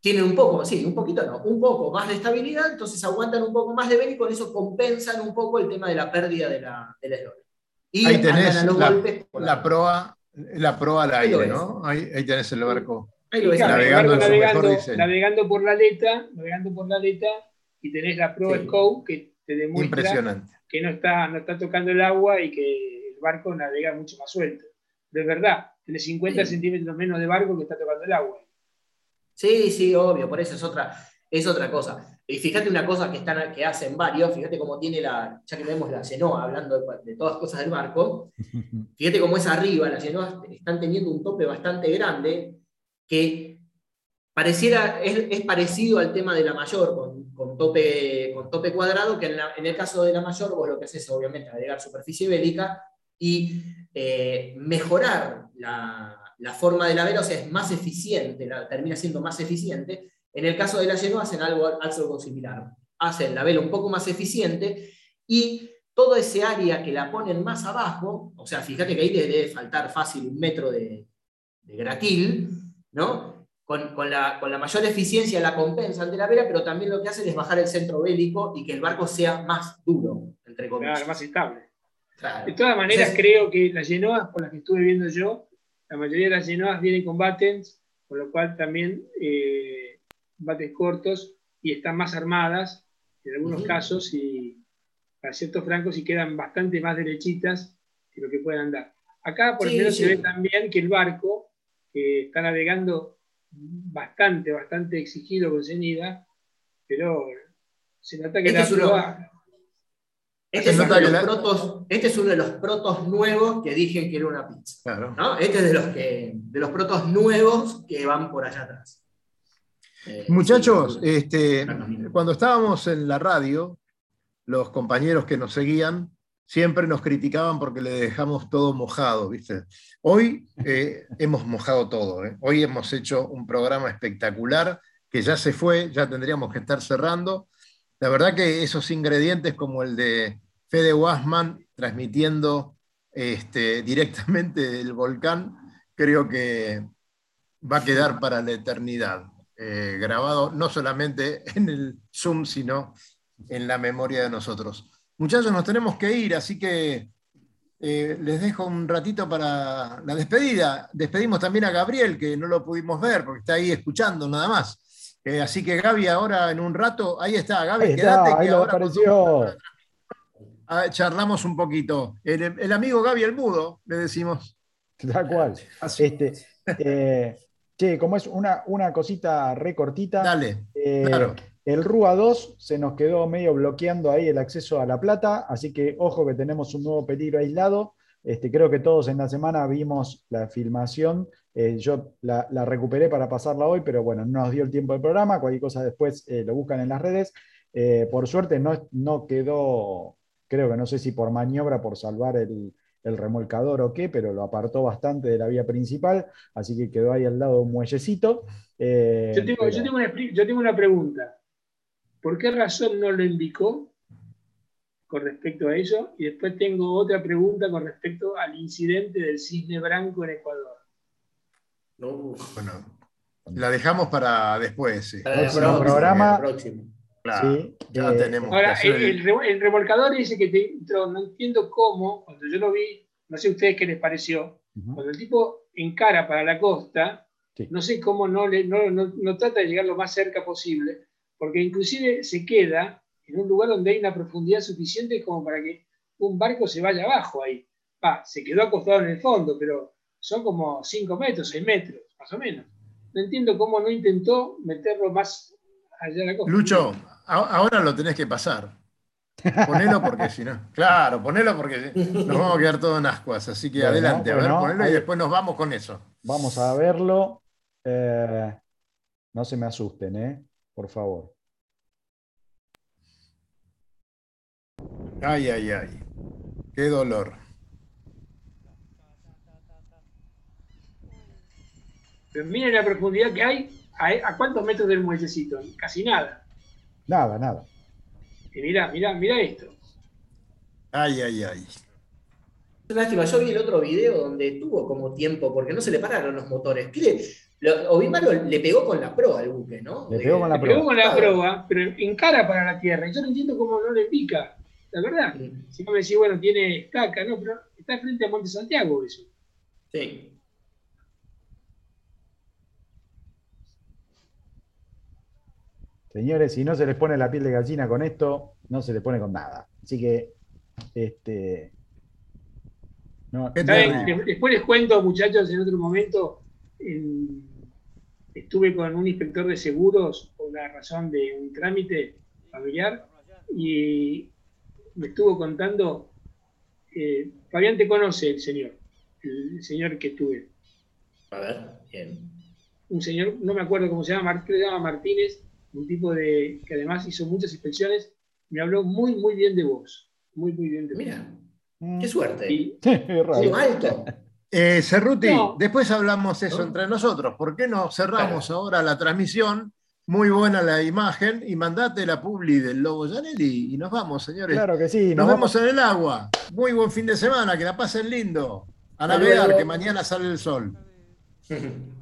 tienen un poco, sí, un poquito no, un poco más de estabilidad, entonces aguantan un poco más de vela y con eso compensan un poco el tema de la pérdida de la, de la Y Ahí tenés la proa la proa al aire, ¿no? Ahí, ahí, tenés el barco. navegando, navegando, por la aleta, navegando por la aleta, y tenés la proa sí. que te demuestra que no está, no está tocando el agua y que el barco navega mucho más suelto. De verdad, tenés 50 centímetros menos de barco que está tocando el agua. Sí, sí, obvio, por eso es otra, es otra cosa. Y fíjate una cosa que, están, que hacen varios, fíjate cómo tiene la, ya que vemos la Genoa hablando de, todas cosas del barco, fíjate cómo es arriba, las Genoa están teniendo un tope bastante grande que pareciera, es, parecido al tema de la mayor, con, tope, con tope cuadrado, que en, el caso de la mayor vos lo que haces es obviamente agregar superficie bélica y eh, mejorar la, la, forma de la vela, o sea, es más eficiente, termina siendo más eficiente, en el caso de la Genoa hacen algo, algo similar. Hacen la vela un poco más eficiente y todo ese área que la ponen más abajo, o sea, fíjate que ahí debe faltar fácil un metro de, gratil, ¿no? con, la, mayor eficiencia la compensa ante la vela, pero también lo que hacen es bajar el centro bélico y que el barco sea más duro, entre comillas. Claro, más estable. De todas maneras, creo que las genoas, por las que estuve viendo yo, la mayoría de las genoas vienen con battens, con lo cual también eh, bates cortos y están más armadas, en algunos casos, y para ciertos francos, y quedan bastante más derechitas que lo que pueden andar. Acá, por ejemplo, se ve también que el barco, que está navegando bastante, bastante exigido con ceñida, pero se nota que este la es uno, este, es uno de los protos, este es uno de los protos nuevos que dije que era una pizza. ¿no? Este es de los, que, de los protos nuevos que van por allá atrás. Eh, Muchachos, este, cuando estábamos en la radio, los compañeros que nos seguían siempre nos criticaban porque le dejamos todo mojado, ¿viste? Hoy eh, hemos mojado todo, ¿eh? hoy hemos hecho un programa espectacular que ya se fue, ya tendríamos que estar cerrando. La verdad que esos ingredientes como el de Fede Wasman transmitiendo este, directamente del volcán, creo que va a quedar para la eternidad, eh, grabado no solamente en el Zoom, sino en la memoria de nosotros. Muchachos, nos tenemos que ir, así que eh, les dejo un ratito para la despedida. Despedimos también a Gabriel, que no lo pudimos ver porque está ahí escuchando nada más. Eh, así que Gaby, ahora en un rato, ahí está, Gaby, quédate que ahora apareció. charlamos un poquito. El, amigo Gaby el Mudo, le decimos. Tal cual. Este, eh, che, como es una, una cosita recortita. Dale, claro. El RUA 2 se nos quedó medio bloqueando ahí el acceso a La Plata, así que ojo que tenemos un nuevo peligro aislado. Este, creo que todos en la semana vimos la filmación. Eh, yo la, recuperé para pasarla hoy, pero bueno, no nos dio el tiempo del programa. Cualquier cosa después eh, lo buscan en las redes. Eh, por suerte no, no quedó, creo que no sé si por maniobra, por salvar el, remolcador o qué, pero lo apartó bastante de la vía principal, así que quedó ahí al lado un muellecito. yo, tengo, yo tengo una pregunta. ¿Por qué razón no lo indicó con respecto a ello? Y después tengo otra pregunta con respecto al incidente del cisne branco en Ecuador. Bueno, la dejamos para después. Para el programa. Próximo. Claro, ya eh, tenemos Ahora, el, remolcador dice que te entró, no entiendo cómo, cuando yo lo vi, no sé a ustedes qué les pareció, cuando el tipo encara para la costa, no sé cómo no, le, no, no, trata de llegar lo más cerca posible, porque inclusive se queda en un lugar donde hay una profundidad suficiente como para que un barco se vaya abajo ahí. Va, se quedó acostado en el fondo, pero son como 5 metros, 6 metros, más o menos. No entiendo cómo no intentó meterlo más allá de la costa. Lucho, ahora lo tenés que pasar. Ponelo porque si no. Claro, ponelo porque nos vamos a quedar todos en ascuas. Así que adelante, a ver, ponelo y después nos vamos con eso. Vamos a verlo. Eh, no se me asusten, ¿eh? Por favor. Ay, ay, ay. Qué dolor. Pero miren la profundidad que hay. ¿A, cuántos metros del muellecito? Casi nada. Nada, nada. Y mira, mira, mira esto. Ay, ay, ay. Lástima, yo vi el otro video donde tuvo como tiempo, porque no se le pararon los motores. Lo, le pegó con la proa al buque, ¿no? Le pegó con la proa. Le pegó con la proa, pero encara para la tierra. Y yo no entiendo cómo no le pica. La verdad. Si no me decís, bueno, tiene estaca, ¿no? Pero está frente a Monte Santiago eso. Sí. Señores, si no se les pone la piel de gallina con esto, no se les pone con nada. Así que, este. Después les cuento, muchachos, en otro momento. En estuve con un inspector de seguros por la razón de un trámite familiar y me estuvo contando, eh, Fabián te conoce el señor, el señor que estuve. A ver, bien. Un señor, no me acuerdo cómo se llama, se llama Martínez, un tipo de que además hizo muchas inspecciones, me habló muy, muy bien de vos. Muy, muy bien de vos. Mira, qué suerte. Y, alto. Eh, Cerruti, después hablamos eso entre nosotros. ¿Por qué no cerramos ahora la transmisión? Muy buena la imagen y mandate la publi del Lobo Janelli y nos vamos, señores. Claro que sí. Nos, vemos en el agua. Muy buen fin de semana, que la pasen lindo. A navegar, que mañana sale el sol.